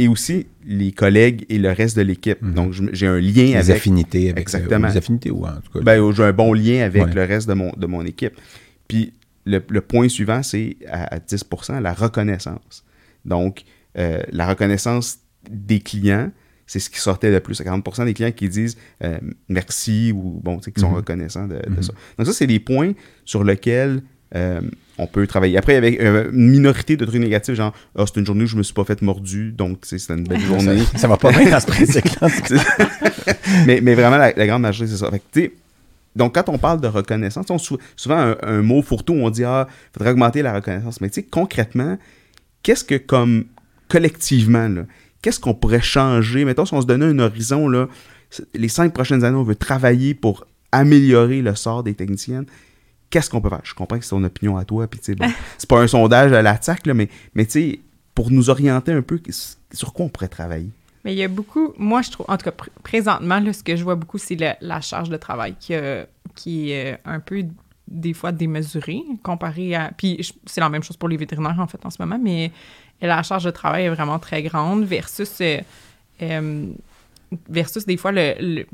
Et aussi les collègues et le reste de l'équipe. Mhm. Donc, j'ai un lien les avec affinités avec Exactement. les affinités ou en tout cas ben, j'ai un bon lien avec Ouais. le reste de mon, de mon équipe. Puis le, le point suivant, c'est à, à 10% la reconnaissance. Donc, euh, la reconnaissance des clients, c'est ce qui sortait le plus. À 40 des clients qui disent euh, merci ou bon, qui sont Mhm. reconnaissants de, de Mhm. ça. Donc, ça, c'est des points sur lesquels euh, on peut travailler. Après, avec euh, une minorité de trucs négatifs, genre, ah, c'est une journée où je me suis pas fait mordu, donc c'était une belle journée. ça, ça va pas bien dans ce [laughs] principe-là. mais, mais vraiment, la, la grande majorité, c'est ça. Fait que, donc, quand on parle de reconnaissance, on, sou- souvent, un, un mot fourre-tout, on dit Ah, il faudrait augmenter la reconnaissance. Mais tu sais, concrètement, qu'est-ce que, comme collectivement, là, qu'est-ce qu'on pourrait changer? Mettons, si on se donnait un horizon, là, les cinq prochaines années, on veut travailler pour améliorer le sort des techniciennes. Qu'est-ce qu'on peut faire? Je comprends que c'est ton opinion à toi, puis tu sais, bon, [laughs] c'est pas un sondage à l'attaque, mais, mais tu sais, pour nous orienter un peu, sur quoi on pourrait travailler? Mais il y a beaucoup, moi je trouve, en tout cas pr- présentement, là, ce que je vois beaucoup, c'est la charge de travail qui, a- qui est euh, un peu des fois démesurée comparée à. Puis c'est la même chose pour les vétérinaires en fait en ce moment, mais la charge de travail est vraiment très grande versus. euh, euh, versus des fois le,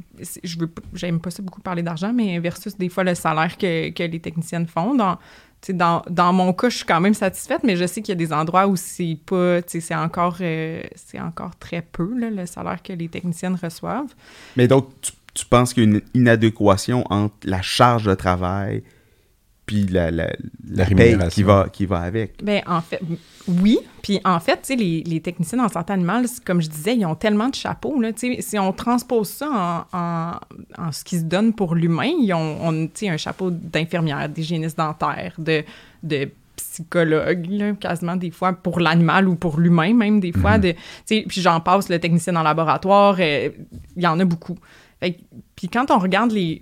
je veux j'aime pas ça beaucoup parler d'argent mais versus des fois le salaire que, que les techniciennes font dans dans, dans mon cas, je suis quand même satisfaite, mais je sais qu'il y a des endroits où c'est pas, c'est encore, euh, c'est encore très peu, là, le salaire que les techniciennes reçoivent. Mais donc, tu, tu penses qu'il y a une inadéquation entre la charge de travail puis la, la, la La paye rémunération. qui va, qui va avec? Ben, en fait, oui. Puis, en fait, tu sais, les, les techniciens en santé animale, comme je disais, ils ont tellement de chapeaux, là. Tu sais, si on transpose ça en, en, en ce qui se donne pour l'humain, ils ont, on, tu sais, un chapeau d'infirmière, d'hygiéniste dentaire, de, de psychologue, là, quasiment des fois, pour l'animal ou pour l'humain, même des fois. de, tu sais, puis j'en passe, le technicien en laboratoire, euh, il y en a beaucoup. Fait puis quand on regarde les...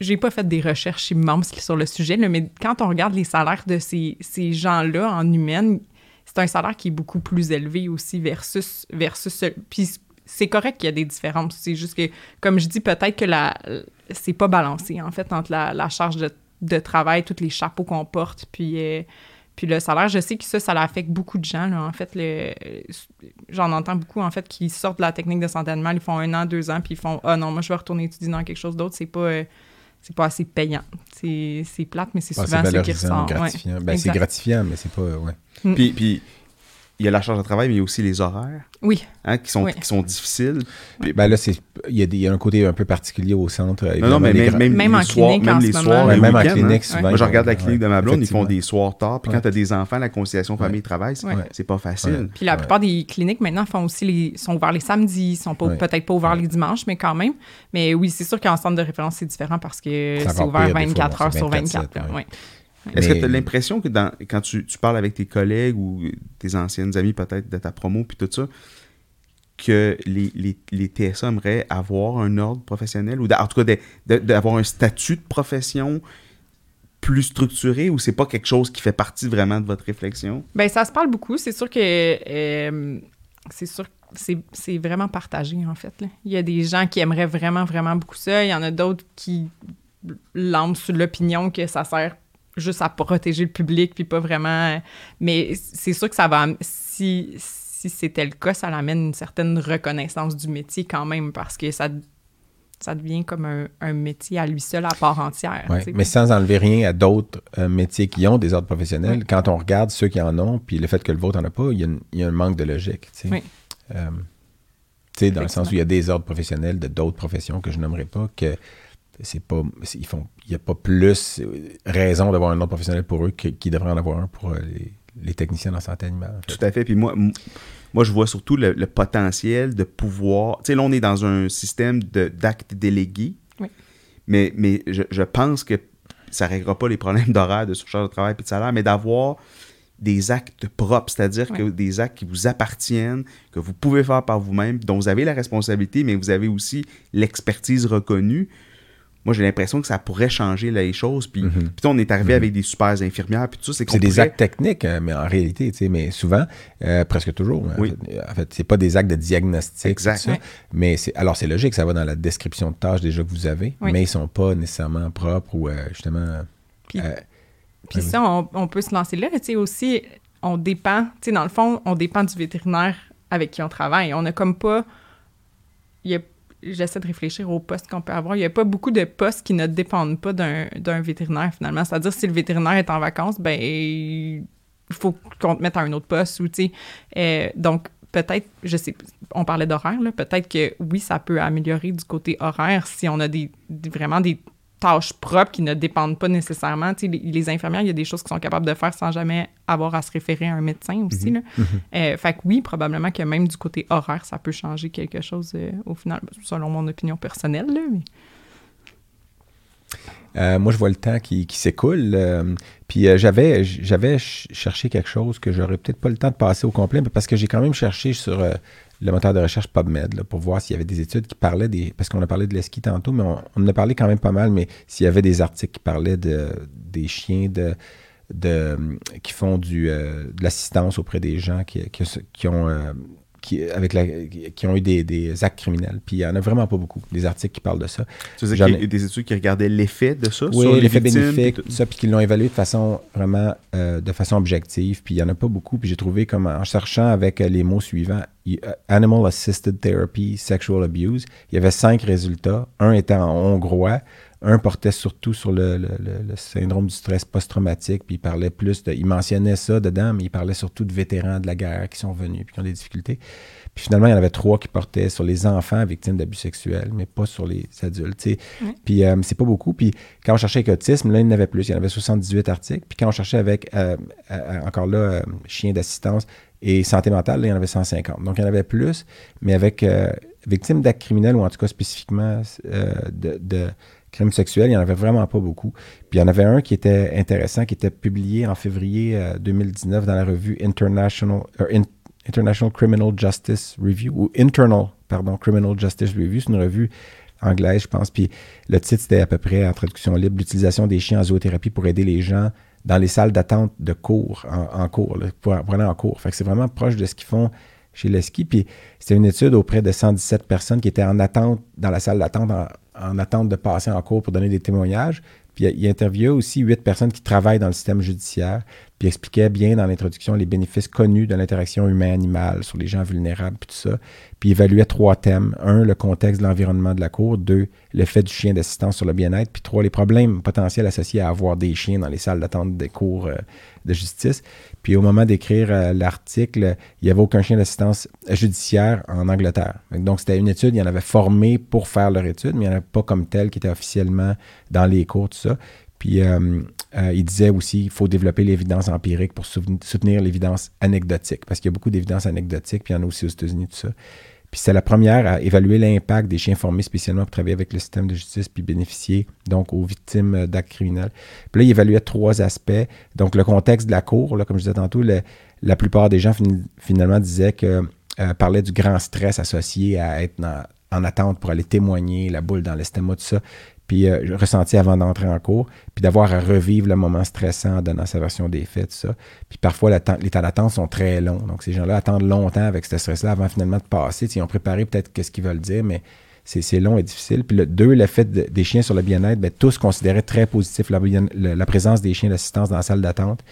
J'ai pas fait des recherches immenses sur le sujet, là, mais quand on regarde les salaires de ces, ces gens-là en humaine, c'est un salaire qui est beaucoup plus élevé aussi versus... versus puis c'est correct qu'il y a des différences. C'est juste que, comme je dis, peut-être que la, c'est pas balancé, en fait, entre la, charge de, de travail, tous les chapeaux qu'on porte, puis, euh, puis le salaire. Je sais que ça, ça affecte beaucoup de gens. là. En fait, le, j'en entends beaucoup, en fait, qui sortent de la technique de santé animale, ils font un an, deux ans, puis ils font « Ah non, moi, je vais retourner étudier dans quelque chose d'autre. C'est pas... euh, c'est pas assez payant. C'est, plate, mais c'est souvent ce qui ressort. Gratifiant. Ben, c'est gratifiant, mais c'est pas. Ouais. Mm. Puis, puis, il y a la charge de travail, mais il y a aussi les horaires Oui, hein, qui, sont, Oui. qui sont difficiles. Puis- Ben là, c'est- il y, a des- il y a un côté un peu particulier au centre. non, non, mais même, gra- même, Même les en soirs, clinique même en les ce soirs, moment. Même en clinique, hein. souvent. Moi, je regarde la clinique ouais, de ma blonde, ils font des soirs tard. Puis Ouais. quand tu as des enfants, la conciliation famille-travail, c'est Ouais. c'est pas facile. Ouais. Puis la Ouais. plupart des cliniques maintenant font aussi les sont ouverts les samedis, sont peut-être pas ouverts les dimanches, mais quand même. Mais oui, c'est sûr qu'en centre de référence c'est différent parce que C'est ouvert pire, des fois, 24 bon, heures sur 24, 24. là, ouais. ouais. Est-ce que tu as l'impression que dans, quand tu, tu parles avec tes collègues ou tes anciennes amies peut-être de ta promo puis tout ça, que les, les, les TSA aimeraient avoir un ordre professionnel ou en tout cas d'avoir un statut de profession plus structuré ou c'est pas quelque chose qui fait partie vraiment de votre réflexion? Ben ça se parle beaucoup, c'est sûr que euh, c'est sûr que c'est c'est vraiment partagé en fait. là. Il y a des gens qui aimeraient vraiment vraiment beaucoup ça, il y en a d'autres qui lancent sur l'opinion que ça sert juste à protéger le public puis pas vraiment mais c'est sûr que ça va si si c'était le cas, ça amène une certaine reconnaissance du métier quand même parce que ça ça devient comme un, un métier à lui seul à part entière. Ouais, mais sans enlever rien à d'autres euh, métiers qui ont des ordres professionnels, Oui. quand on regarde ceux qui en ont, puis le fait que le vôtre n'en a pas, il y, a une- il y a un manque de logique. tu sais. Oui. Euh, Tu sais, dans le sens où il y a des ordres professionnels de d'autres professions que je nommerai pas, que c'est pas. Ils font. Il n'y a pas plus raison d'avoir un ordre professionnel pour eux qu'ils devraient en avoir un pour euh, les, techniciens en santé animale. Tout à fait. Puis moi, moi, je vois surtout le, potentiel de pouvoir. Tu sais, là, on est dans un système d'actes délégués. Oui. Mais, mais je, je pense que ça ne réglera pas les problèmes d'horaire, de surcharge de travail et de salaire, mais d'avoir des actes propres, c'est-à-dire que des actes qui vous appartiennent, que vous pouvez faire par vous-même, dont vous avez la responsabilité, mais vous avez aussi l'expertise reconnue moi j'ai l'impression que ça pourrait changer les choses. Puis, mhm. puis on est arrivé mhm. avec des super infirmières, puis tout ça. C'est des actes techniques, hein, mais en réalité, tu sais, mais souvent, euh, presque toujours. Oui. En fait, c'est pas des actes de diagnostic. Exact. Mais c'est, alors c'est logique, ça va dans la description de tâches déjà que vous avez, mais ils sont pas nécessairement propres ou euh, justement. Puis, euh, puis ça, on, peut se lancer là. Tu sais, aussi, on dépend, tu sais, dans le fond, on dépend du vétérinaire avec qui on travaille. On n'a comme pas. Il y a j'essaie de réfléchir aux postes qu'on peut avoir. Il n'y a pas beaucoup de postes qui ne dépendent pas d'un vétérinaire, finalement. C'est-à-dire, si le vétérinaire est en vacances, ben il faut qu'on te mette à un autre poste. Ou, euh, donc, peut-être, je sais, on parlait d'horaire, peut-être que oui, ça peut améliorer du côté horaire si on a des vraiment des tâches propres qui ne dépendent pas nécessairement. Tu sais, les, infirmières, il y a des choses qu'ils sont capables de faire sans jamais avoir à se référer à un médecin aussi. Mhm. Mhm. Euh, fait que oui, probablement que même du côté horaire, ça peut changer quelque chose euh, au final, selon mon opinion personnelle. Euh, moi, je vois le temps qui, s'écoule. puis j'avais, j'avais cherché quelque chose que j'aurais peut-être pas le temps de passer au complet, mais parce que j'ai quand même cherché sur le moteur de recherche PubMed pour voir s'il y avait des études qui parlaient des. Parce qu'on a parlé de l'esqui tantôt, mais on, en a parlé quand même pas mal, mais s'il y avait des articles qui parlaient de, des chiens de, de, qui font du, euh, de l'assistance auprès des gens qui, qui, ont. Euh, qui, avec la, qui ont eu des, actes criminels. Puis il n'y en a vraiment pas beaucoup, des articles qui parlent de ça. Tu veux dire qu'il y a des études qui regardaient l'effet de ça oui, sur l'effet bénéfique, tout? ça, puis qui l'ont évalué de façon vraiment euh, de façon objective. Puis il n'y en a pas beaucoup. Puis j'ai trouvé comme en cherchant avec les mots suivants, Animal Assisted Therapy, Sexual Abuse, il y avait cinq résultats. Un était en hongrois, un portait surtout sur le, syndrome du stress post-traumatique, puis il parlait plus de. Il mentionnait ça dedans, mais il parlait surtout de vétérans de la guerre qui sont venus puis qui ont des difficultés. Puis finalement, il y en avait trois qui portaient sur les enfants victimes d'abus sexuels, mais pas sur les adultes. Puis euh, c'est pas beaucoup. Puis quand on cherchait avec autisme, là, il y en avait plus. Il y en avait 78 articles. Puis quand on cherchait avec, euh, euh, encore là, chien d'assistance et santé mentale, là, il y en avait 150. Donc il y en avait plus, mais avec victimes d'actes criminels ou en tout cas spécifiquement de crimes sexuels, il n'y en avait vraiment pas beaucoup. Puis il y en avait un qui était intéressant, qui était publié en février 2019 euh, dans la revue International, euh, International Criminal Justice Review, ou Internal, pardon, Criminal Justice Review. C'est une revue anglaise, je pense. Puis le titre, c'était à peu près, en traduction libre, l'utilisation des chiens en zoothérapie pour aider les gens dans les salles d'attente de cours, en, cours, pour, aller en cours. Fait que c'est vraiment proche de ce qu'ils font chez l'ESKI. Puis c'était une étude auprès de 117 personnes qui étaient en attente dans la salle d'attente en, en attente de passer en cours pour donner des témoignages. Puis il interviewait aussi huit personnes qui travaillent dans le système judiciaire, puis expliquait bien dans l'introduction les bénéfices connus de l'interaction humain-animal sur les gens vulnérables, puis tout ça. Puis évaluait trois thèmes. Un, le contexte de l'environnement de la cour. Deux, l'effet du chien d'assistance sur le bien-être. Puis trois, les problèmes potentiels associés à avoir des chiens dans les salles d'attente des cours euh, de justice. Puis au moment d'écrire euh, l'article, il n'y avait aucun chien d'assistance judiciaire en Angleterre. Donc c'était une étude, il y en avait formé pour faire leur étude, mais il n'y en avait pas comme tel qui était officiellement dans les cours, tout ça. Puis euh, euh, il disait aussi qu'il faut développer l'évidence empirique pour soutenir l'évidence anecdotique, parce qu'il y a beaucoup d'évidence anecdotique, puis il y en a aussi aux États-Unis, tout ça. Puis c'est la première à évaluer l'impact des chiens formés spécialement pour travailler avec le système de justice puis bénéficier donc aux victimes d'actes criminels. Puis là, il évaluait trois aspects. Donc le contexte de la cour, là, comme je disais tantôt, la plupart des gens finalement disaient que euh, parlaient du grand stress associé à être en attente pour aller témoigner, la boule dans l'estomac, tout ça puis euh, ressenti avant d'entrer en cours, puis d'avoir à revivre le moment stressant en donnant sa version des faits, tout ça. Puis parfois, les temps d'attente sont très longs. Donc, ces gens-là attendent longtemps avec ce stress-là avant finalement de passer. ils ont préparé peut-être ce qu'ils veulent dire, mais c'est long et difficile. Puis le deux, le fait des chiens sur le bien-être, bien, tous considéraient très positif la, la présence des chiens d'assistance dans la salle d'attente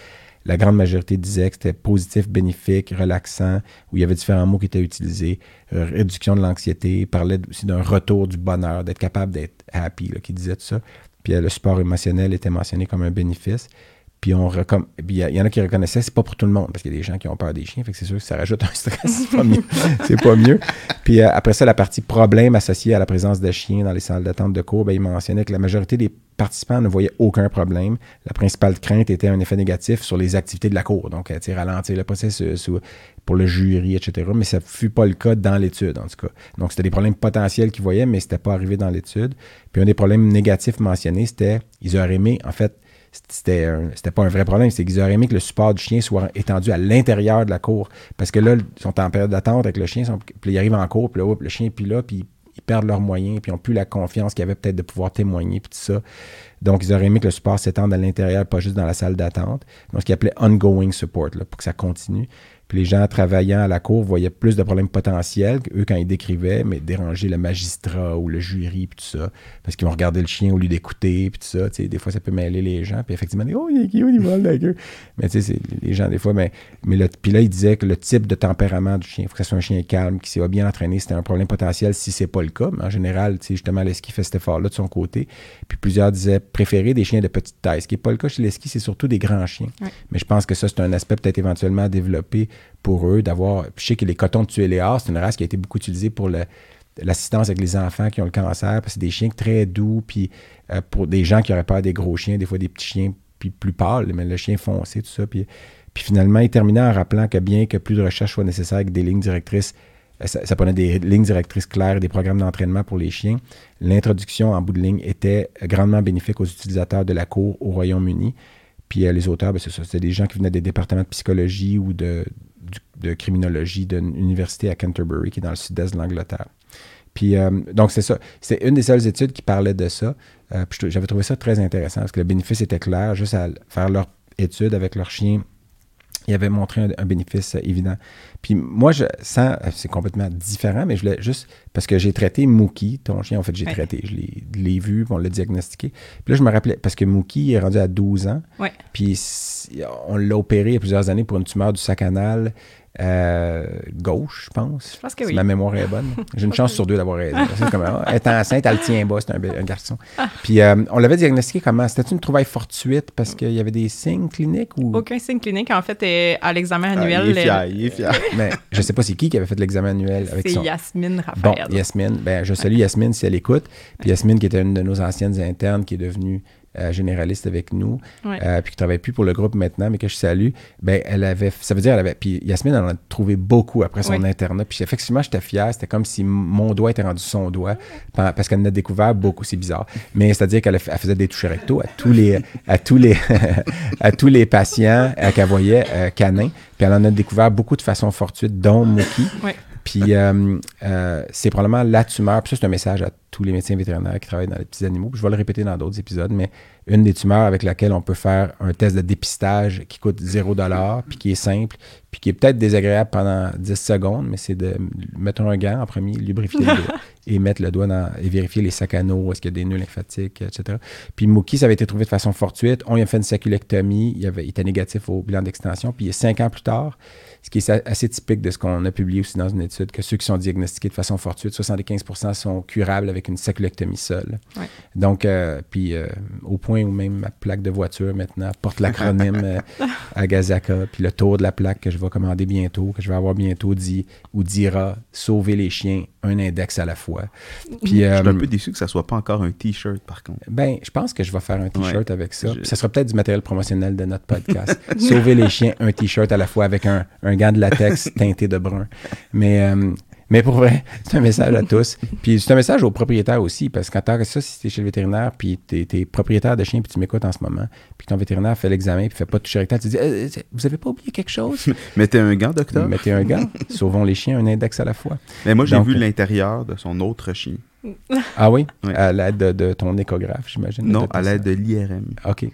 la grande majorité disait que c'était positif, bénéfique, relaxant, où il y avait différents mots qui étaient utilisés. Réduction de l'anxiété, parlait aussi d'un retour du bonheur, d'être capable d'être happy, là, qui disait tout ça. Puis euh, le support émotionnel était mentionné comme un bénéfice. Puis on il y, en a qui reconnaissaient, c'est pas pour tout le monde, parce qu'il y a des gens qui ont peur des chiens, fait que c'est sûr que ça rajoute un stress, c'est pas mieux. [laughs] c'est pas mieux. Puis euh, après ça, la partie problème associée à la présence de chiens dans les salles d'attente de cours, ben, il mentionnait que la majorité des participants ne voyaient aucun problème. La principale crainte était un effet négatif sur les activités de la cour, donc ralentir le processus ou pour le jury, etc. Mais ça ne fut pas le cas dans l'étude, en tout cas. Donc, c'était des problèmes potentiels qu'ils voyaient, mais ce n'était pas arrivé dans l'étude. Puis un des problèmes négatifs mentionnés, c'était ils auraient aimé, en fait, c'était c'était pas un vrai problème, c'est qu'ils auraient aimé que le support du chien soit étendu à l'intérieur de la cour. Parce que là, ils sont en période d'attente avec le chien, puis ils arrivent en cour, puis là, le chien plus là, puis ils perdent leurs moyens, puis ils n'ont plus la confiance qu'il y avait peut-être de pouvoir témoigner, puis tout ça. Donc, ils auraient aimé que le support s'étende à l'intérieur, pas juste dans la salle d'attente. Donc, ce qu'ils appelaient ongoing support, là, pour que ça continue. Puis les gens travaillant à la cour voyaient plus de problèmes potentiels, eux, quand ils décrivaient, mais déranger le magistrat ou le jury, puis tout ça, parce qu'ils vont regarder le chien au lieu d'écouter, puis tout ça. Tu sais, des fois, ça peut mêler les gens. Puis effectivement, oh, il est cute, il vole la queue. Mais tu sais, les gens, des fois, mais, mais le- puis là, il disait que le type de tempérament du chien, il faut que ce soit un chien calme, qui s'est bien entraîné, c'était un problème potentiel si c'est pas le cas. Mais en général, tu sais, justement, Leski fait cet effort-là de son côté. Puis plusieurs disaient préférer des chiens de petite taille. Ce qui n'est pas le cas chez Leski, c'est surtout des grands chiens. Ouais. Mais je pense que ça, c'est un aspect peut-être éventuellement à développer pour eux, d'avoir. Je sais que les cotons de Tuéléas, c'est une race qui a été beaucoup utilisée pour l'assistance avec les enfants qui ont le cancer, parce que c'est des chiens très doux, puis euh, pour des gens qui auraient peur des gros chiens, des fois des petits chiens puis plus pâles, mais le chien foncé, tout ça. Puis, puis finalement, il terminait en rappelant que bien que plus de recherche soit nécessaire avec des lignes directrices, euh, ça, prenait des lignes directrices claires et des programmes d'entraînement pour les chiens. L'introduction en bout de ligne était grandement bénéfique aux utilisateurs de la cour au Royaume-Uni. Puis euh, les auteurs, ben, c'est ça, c'était des gens qui venaient des départements de psychologie ou de, de criminologie d'une université à Canterbury, qui est dans le sud-est de l'Angleterre. Puis, euh, donc, c'est ça. C'est une des seules études qui parlait de ça. Euh, j'avais trouvé ça très intéressant parce que le bénéfice était clair. Juste à faire leur étude avec leur chien, il avait montré un, un bénéfice euh, évident. Puis moi, je sens, euh, c'est complètement différent, mais je voulais juste, parce que j'ai traité Mookie, ton chien, en fait, j'ai Ouais. traité, je l'ai- vu, puis on l'a diagnostiqué. Puis là, je me rappelais, parce que Mookie est rendu à 12 ans, Ouais. puis on l'a opéré il y a plusieurs années pour une tumeur du sac anal euh, gauche, je pense. Je pense que Si oui. ma mémoire est bonne. J'ai une [laughs] chance sur deux d'avoir raison. [laughs] C'est comme, ah, elle est enceinte, elle le tient bas, c'est un, garçon. Ah. Puis euh, on l'avait diagnostiqué comment? C'était une trouvaille fortuite parce qu'il y avait des signes cliniques ou... Aucun signe clinique. En fait, euh, à l'examen Ah, annuel, il est fier, il est fier. Mais je sais pas c'est qui qui avait fait l'examen annuel avec c'est son... Yasmine Bon, Raphaël. Yasmine, ben, je salue Yasmine si elle écoute. Puis Yasmine, qui était une de nos anciennes internes, qui est devenue euh, généraliste avec nous, Ouais. euh, puis qui travaille plus pour le groupe maintenant, mais que je salue, ben, elle avait, ça veut dire, elle avait, puis Yasmine, elle en a trouvé beaucoup après son internat. Puis effectivement, j'étais fier. C'était comme si mon doigt était rendu son doigt, pa- parce qu'elle en a découvert beaucoup. C'est bizarre. Mais c'est-à-dire qu'elle faisait des touches recto à tous les, à tous les, [laughs] à tous les patients euh, qu'elle voyait canins. Puis elle en a découvert beaucoup de façon fortuite, dont Mookie. Ouais. Puis euh, euh, c'est probablement la tumeur. Puis ça, c'est un message à tous les médecins vétérinaires qui travaillent dans les petits animaux. Puis je vais le répéter dans d'autres épisodes, mais une des tumeurs avec laquelle on peut faire un test de dépistage qui coûte 0 puis qui est simple, puis qui est peut-être désagréable pendant 10 secondes, mais c'est de mettre un gant en premier, lubrifier le doigt [laughs] et mettre le doigt dans, et vérifier les sacs anneaux, est-ce qu'il y a des nœuds lymphatiques, etc. Puis Mookie, ça avait été trouvé de façon fortuite. On lui a fait une saculectomie, il, avait, il était négatif au bilan d'extension, puis cinq ans plus tard, ce qui est assez typique de ce qu'on a publié aussi dans une étude, que ceux qui sont diagnostiqués de façon fortuite, 75% sont curables avec une saculectomie seule. Ouais. Donc, euh, puis euh, au point où même ma plaque de voiture maintenant porte l'acronyme [laughs] euh, Agazaka, puis le tour de la plaque que je vais commander bientôt, que je vais avoir bientôt, dit ou dira sauver les chiens, un index à la fois. Puis, Je euh, suis un peu déçu que ça soit pas encore un t-shirt, par contre. ben, je pense que je vais faire un t-shirt avec ça. Je- ça sera peut-être du matériel promotionnel de notre podcast. [laughs] Sauver les chiens, un t-shirt à la fois avec un, un gant de latex teinté de brun. Mais, euh, mais pour vrai, [laughs] c'est un message à tous. Puis c'est un message aux propriétaires aussi, parce qu'en tant que ça, si tu es chez le vétérinaire, puis tu es, propriétaire de chien, puis tu m'écoutes en ce moment, puis ton vétérinaire fait l'examen, puis fait pas de toucher rectal, tu dis Euh, Vous avez pas oublié quelque chose? [laughs] Mettez un gant, docteur? Mettez un gant. [laughs] Sauvons les chiens, un index à la fois. Mais moi, j'ai vu l'intérieur de son autre chien. Ah oui? Oui. À l'aide de, de ton échographe, j'imagine? Non, à l'aide de l'IRM. OK.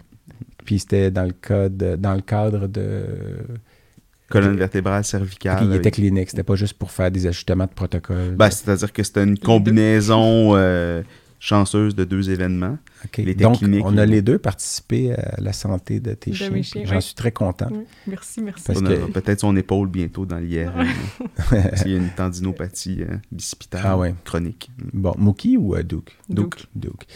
Puis c'était dans le dans le cadre de. Colonne vertébrale cervicale. Puis il était avec- clinique, c'était pas juste pour faire des ajustements de protocole. Ben, C'est-à-dire que c'était une combinaison euh, chanceuse de deux événements. Il était Donc, clinique, on a les deux participé à la santé de tes De chiens. J'en oui. suis très content. Oui. Merci, merci. Parce on que- aura peut-être son épaule bientôt dans l'IRM. S'il y a une tendinopathie euh, bicipitale Ah ouais. chronique. Bon, Mookie ou euh, Duke? Duke. Duke.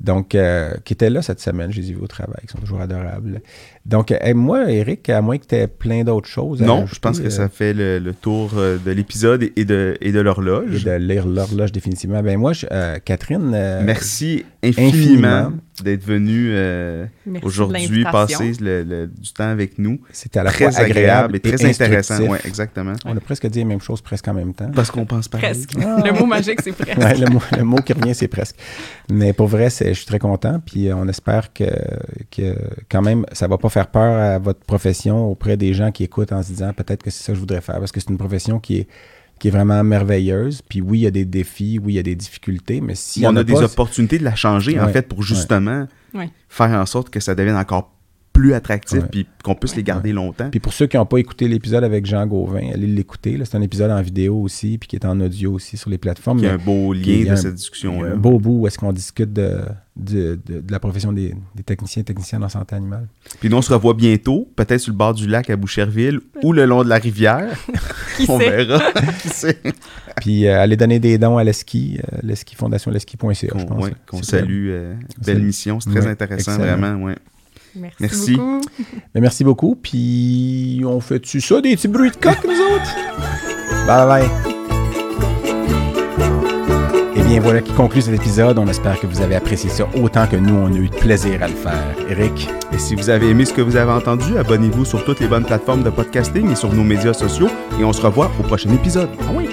Donc, euh, qui étaient là cette semaine, je les ai vus au travail, ils sont toujours adorables. Donc, euh, moi, Eric, à moins que tu aies plein d'autres choses. à Non, je pense que euh, ça fait le, le tour euh, de l'épisode et de, et de et l'horloge. de lire l'horloge définitivement. Ben moi, je- euh, Catherine, euh, Merci infiniment, infiniment. d'être venu euh, Merci de aujourd'hui passer le- le- du temps avec nous. c'était à la Très fois agréable agréable et très intéressant. Ouais, exactement. On a presque dit la même chose presque en même temps. Parce qu'on pense pareil. Presque. Le mot magique, c'est presque. Ouais, le, mot, le mot qui revient, c'est presque. Mais pour vrai, c'est- je suis très content. Puis on espère que, que quand même, ça va pas faire peur à votre profession auprès des gens qui écoutent en se disant peut-être que c'est ça que je voudrais faire. Parce que c'est une profession qui est, qui est vraiment merveilleuse. Puis oui, il y a des défis, oui, il y a des difficultés. Mais si on a des pas, opportunités de la changer, en fait, pour justement Ouais. faire en sorte que ça devienne encore plus attractif Ouais. puis qu'on puisse les garder longtemps. Puis pour ceux qui n'ont pas écouté l'épisode avec Jean Gauvin, allez l'écouter. C'est un épisode en vidéo aussi, puis qui est en audio aussi sur les plateformes. Il y a un beau lien de un- cette discussion-là. un beau bout où est-ce qu'on discute de, de, de- de la profession des, des techniciens et techniciennes en santé animale. Puis nous, on se revoit bientôt, peut-être sur le bord du lac à Boucherville ou le long de la rivière. [laughs] Qui [laughs] on sait? verra. [laughs] Qui sait? Puis euh, allez donner des dons à l'ESKI, euh, l'ESKI Fondation l'ESKI.ca, je pense. ouais, qu'on salue. euh, belle mission, c'est très intéressant, excellent. vraiment. Ouais. Merci, Merci. beaucoup. Mais merci beaucoup. Puis on fait-tu ça, des petits bruits de coq, nous autres? Bye bye. Eh bien, voilà qui conclut cet épisode. On espère que vous avez apprécié ça autant que nous, on a eu de plaisir à le faire. Eric, Et si vous avez aimé ce que vous avez entendu, abonnez-vous sur toutes les bonnes plateformes de podcasting et sur nos médias sociaux. Et on se revoit au prochain épisode. ah oui,